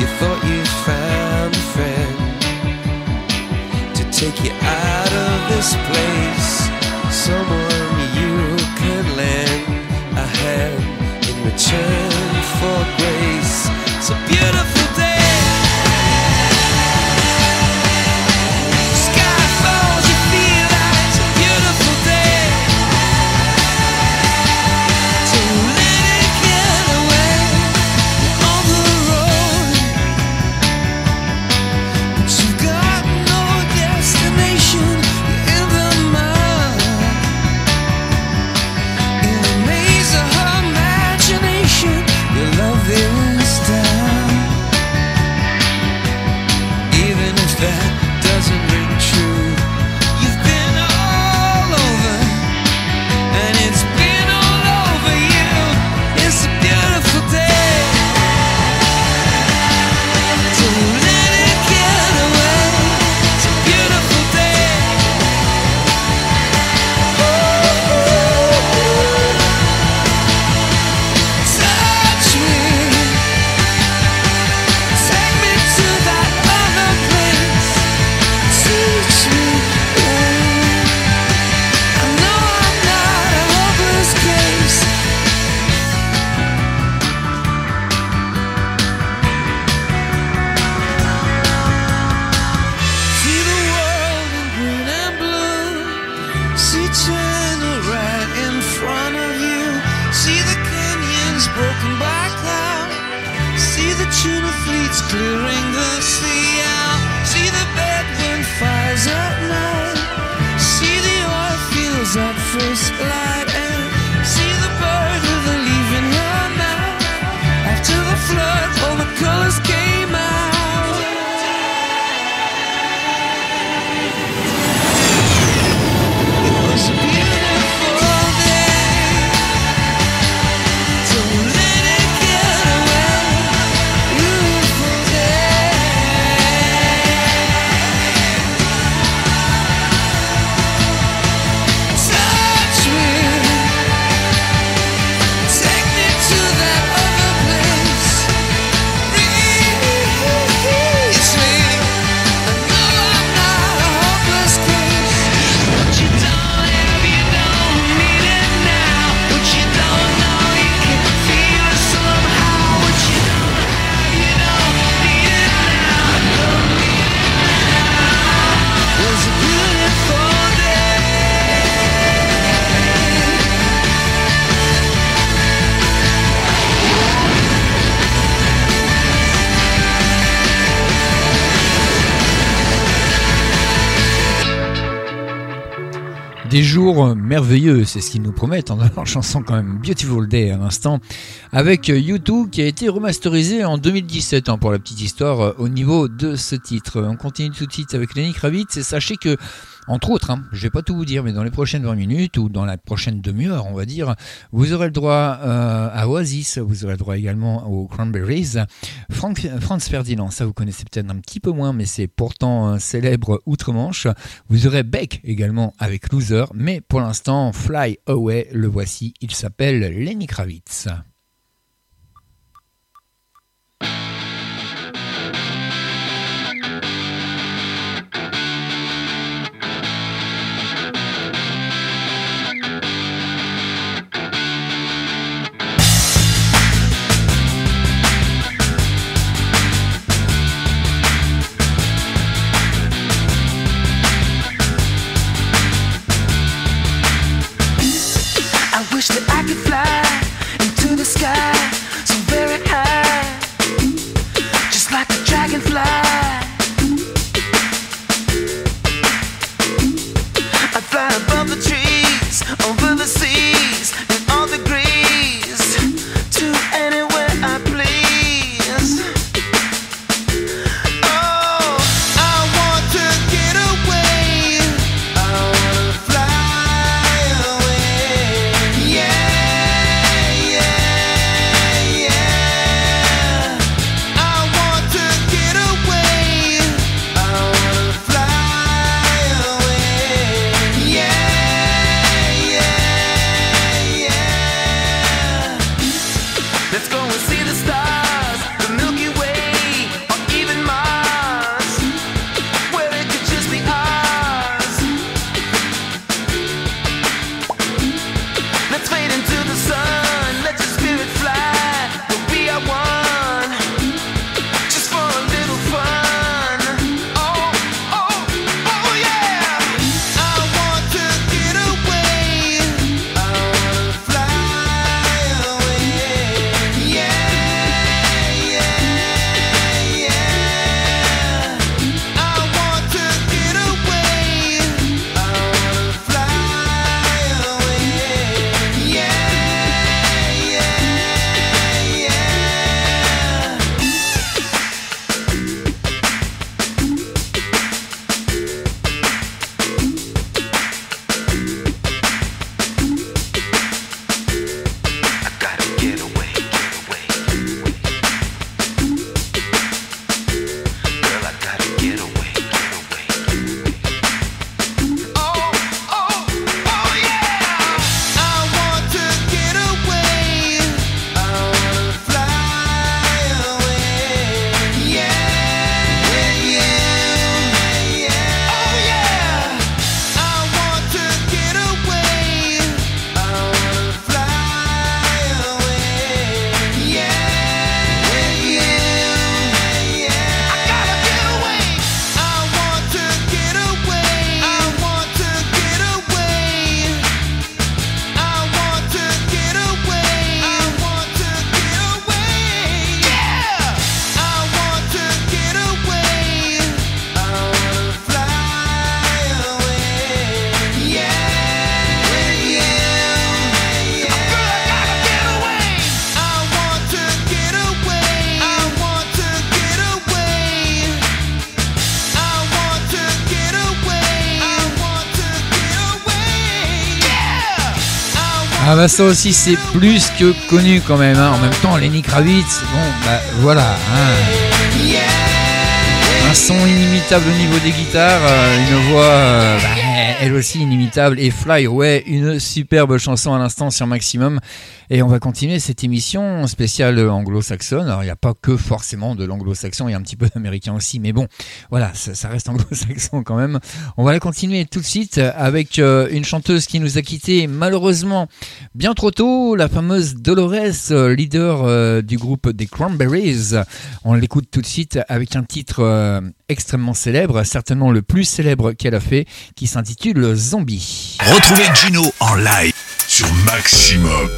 You thought you found a friend to take you out of this place. c'est ce qu'ils nous promettent hein, en leur chanson quand même Beautiful Day à l'instant, avec euh, U2 qui a été remasterisé en 2017 hein, pour la petite histoire euh, au niveau de ce titre. On continue tout de suite avec Lenny Kravitz et sachez que entre autres, hein, je ne vais pas tout vous dire, mais dans les prochaines 20 minutes ou dans la prochaine demi-heure, on va dire, vous aurez le droit euh, à Oasis, vous aurez le droit également aux Cranberries. Franz Ferdinand, ça vous connaissez peut-être un petit peu moins, mais c'est pourtant célèbre outre-Manche. Vous aurez Beck également avec Loser, mais pour l'instant, Fly Away, le voici, il s'appelle Lenny Kravitz. Ça aussi c'est plus que connu quand même. hein. En même temps, Lenny Kravitz, bon bah voilà. hein. Un son inimitable au niveau des guitares, euh, une voix euh, bah, elle aussi inimitable et Fly Away, une superbe chanson à l'instant sur Maximum. Et on va continuer cette émission spéciale anglo-saxonne. Alors il n'y a pas que forcément de l'anglo-saxon, il y a un petit peu *laughs* d'américain aussi, mais bon, voilà, ça, reste anglo-saxon quand même. On va la continuer tout de suite avec euh, une chanteuse qui nous a quitté malheureusement bien trop tôt, la fameuse Dolores, euh, leader euh, du groupe des Cranberries. On l'écoute tout de suite avec un titre extrêmement célèbre, certainement le plus célèbre qu'elle a fait, qui s'intitule Zombie. Retrouvez Gino en live Maximum.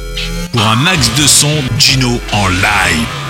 Pour un max de son, Gino en live.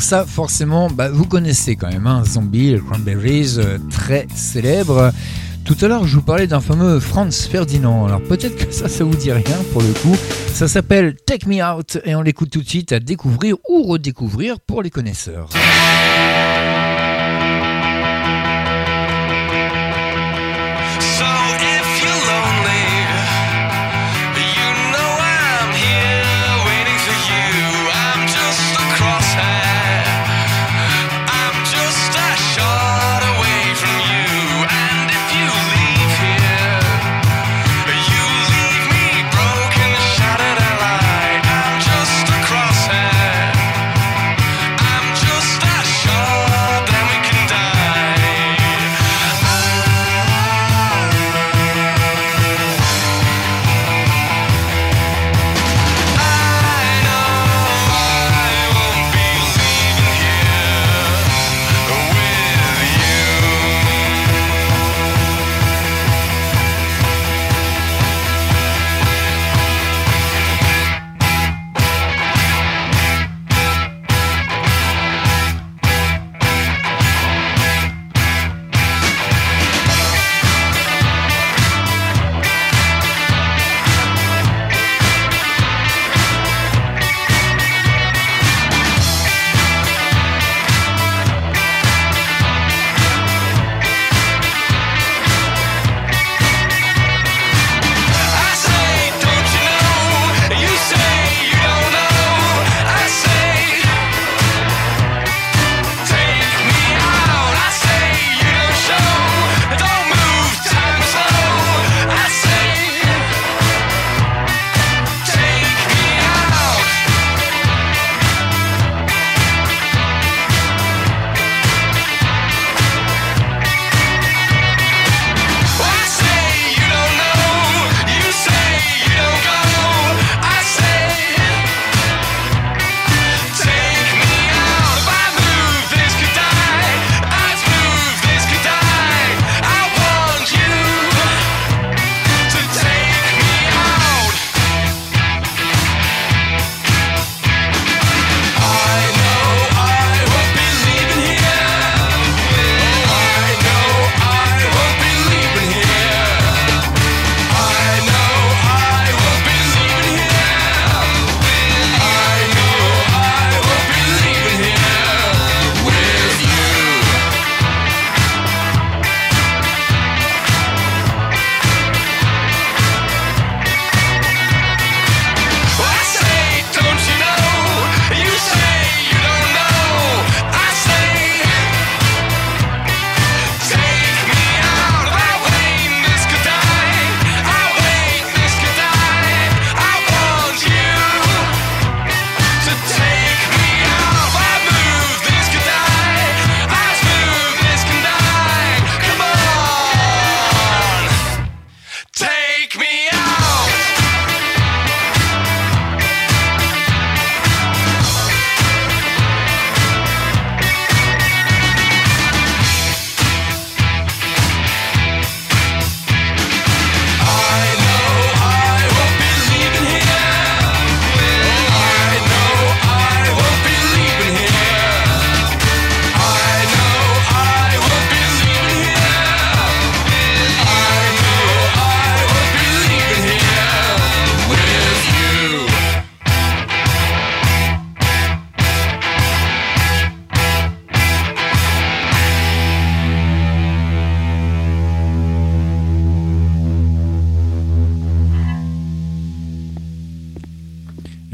Ça, forcément, bah, vous connaissez quand même, hein, Zombie, Cranberries, euh, très célèbre. Tout à l'heure, je vous parlais d'un fameux Franz Ferdinand. Alors peut-être que ça, ça vous dit rien pour le coup. Ça s'appelle Take Me Out et on l'écoute tout de suite à découvrir ou redécouvrir pour les connaisseurs.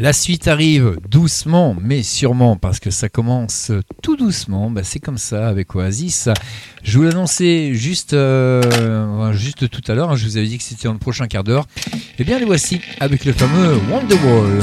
La suite arrive doucement, mais sûrement, parce que ça commence tout doucement. Bah, c'est comme ça avec Oasis. Je vous l'annonçais juste, euh, juste tout à l'heure. Hein, je vous avais dit que c'était dans le prochain quart d'heure. Eh bien, les voici avec le fameux Wonderwall.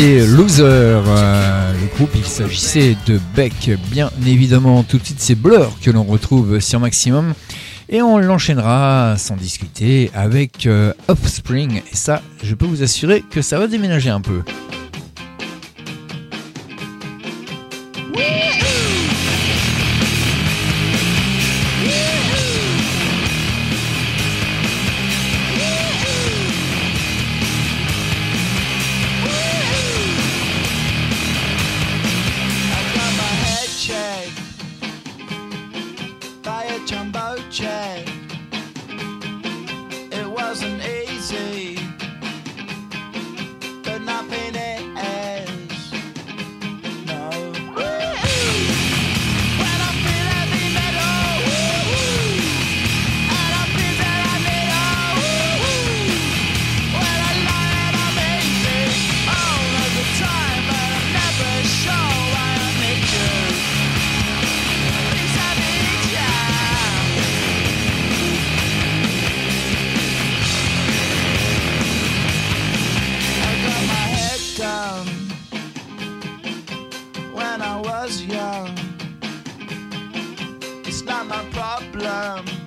Loser, euh, le groupe. Il s'agissait de Beck, bien évidemment. Tout de suite, c'est Blur que l'on retrouve sur Maximum. Et on l'enchaînera sans discuter avec euh, Offspring. Et ça, je peux vous assurer que ça va déménager un peu. plan.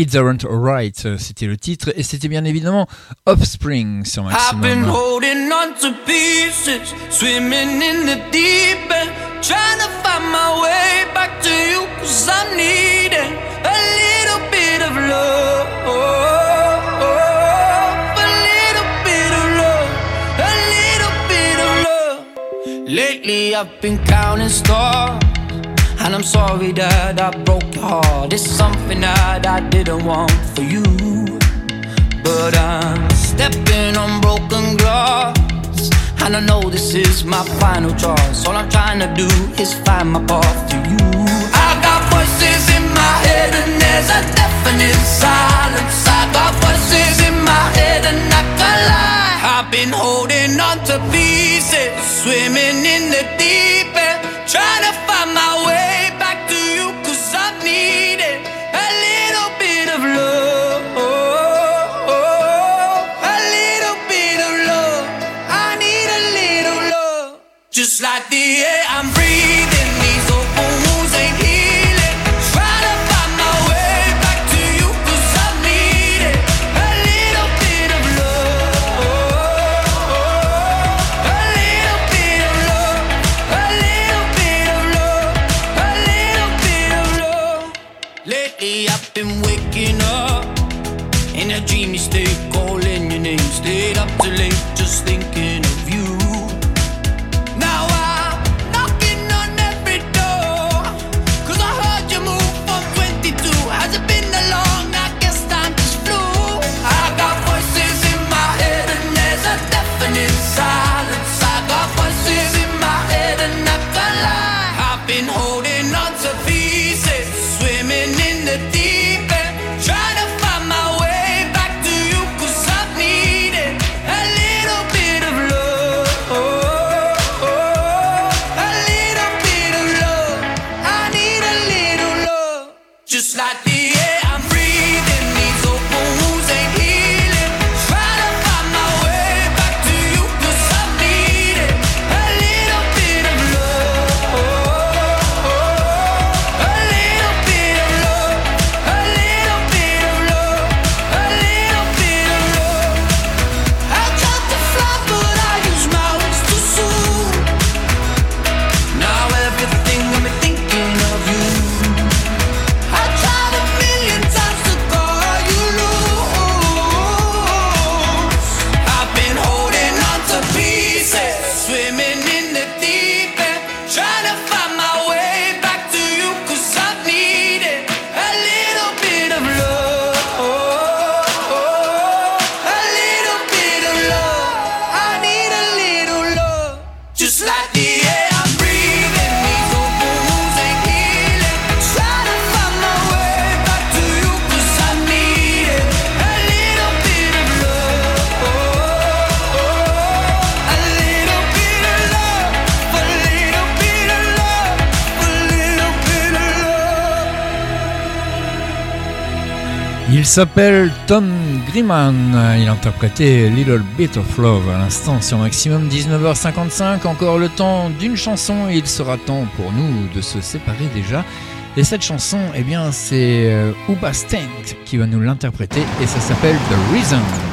Kids Aren't Alright, euh, c'était le titre, et c'était bien évidemment Offspring sur Maximum. I've been holding on to pieces, swimming in the deep end, trying to find my way back to you, cause I'm needing a little bit of love. Lately I've been counting stars And I'm sorry that I broke Oh, hard. It's something that I didn't want for you. But I'm stepping on broken glass. And I know this is my final choice. All I'm trying to do is find my path to you. I got voices in my head, and there's a definite silence. I got voices in my head, and I can lie. I've been holding on to pieces, swimming in the deep like the end. s'appelle Tom Griman. Il interprété Little Bit of Love à l'instant sur maximum 19h55. Encore le temps d'une chanson il sera temps pour nous de se séparer déjà. Et cette chanson, eh bien, c'est euh, Uba Stank qui va nous l'interpréter et ça s'appelle The Reason.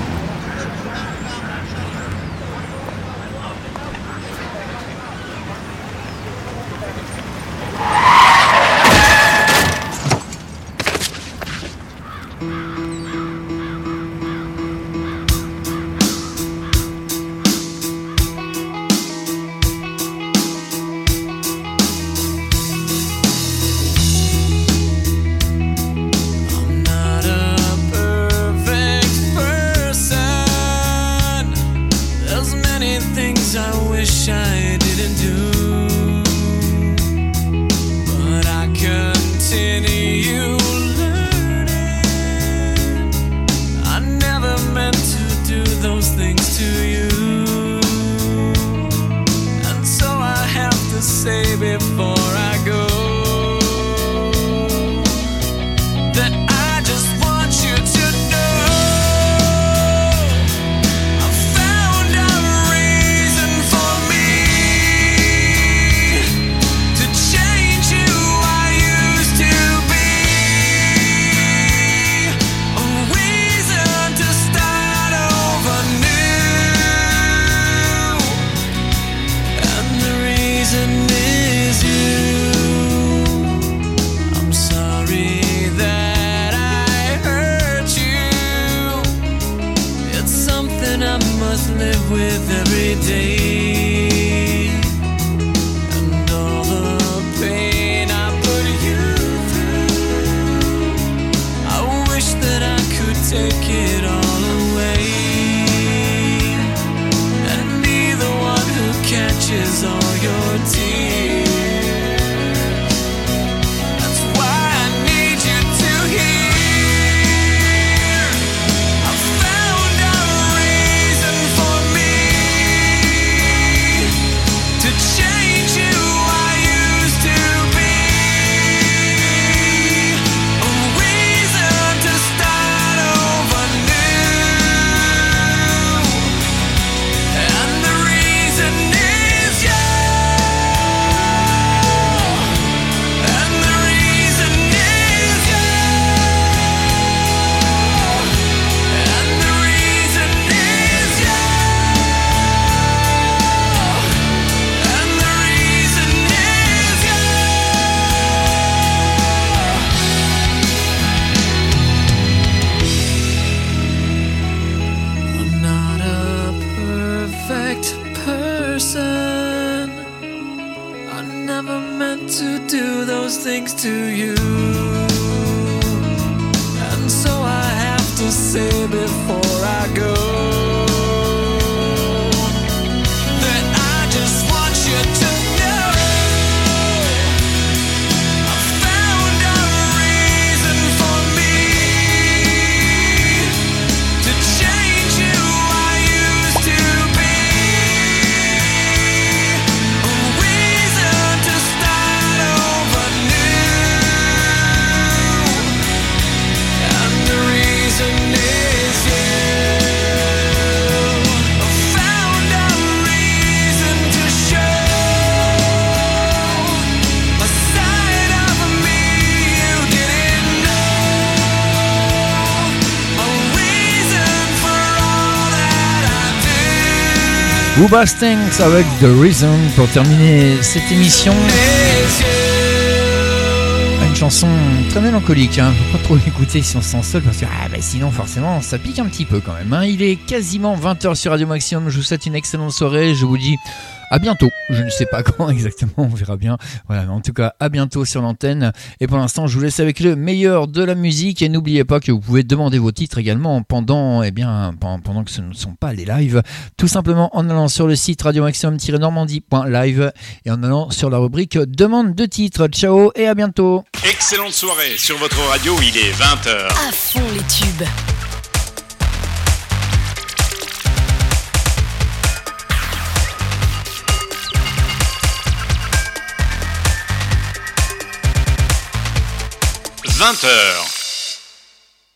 Booba avec The Reason pour terminer cette émission. Une chanson très mélancolique, hein. faut pas trop l'écouter si on se sent seul parce que ah, bah, sinon forcément ça pique un petit peu quand même. hein. Il est quasiment 20h sur Radio Maximum, je vous souhaite une excellente soirée, je vous dis à bientôt. Je ne sais pas *laughs* quand exactement, on verra bien. Voilà, mais en tout cas à bientôt sur l'antenne. Et pour l'instant je vous laisse avec le meilleur de la musique et n'oubliez pas que vous pouvez demander vos titres également pendant, eh bien, pendant, que ce ne sont pas les lives, tout simplement en allant sur le site radio maximum-normandie.live et en allant sur la rubrique demande de titres. Ciao et à bientôt. Excellente soirée sur votre radio, il est 20h. À fond les tubes. Vingt heures.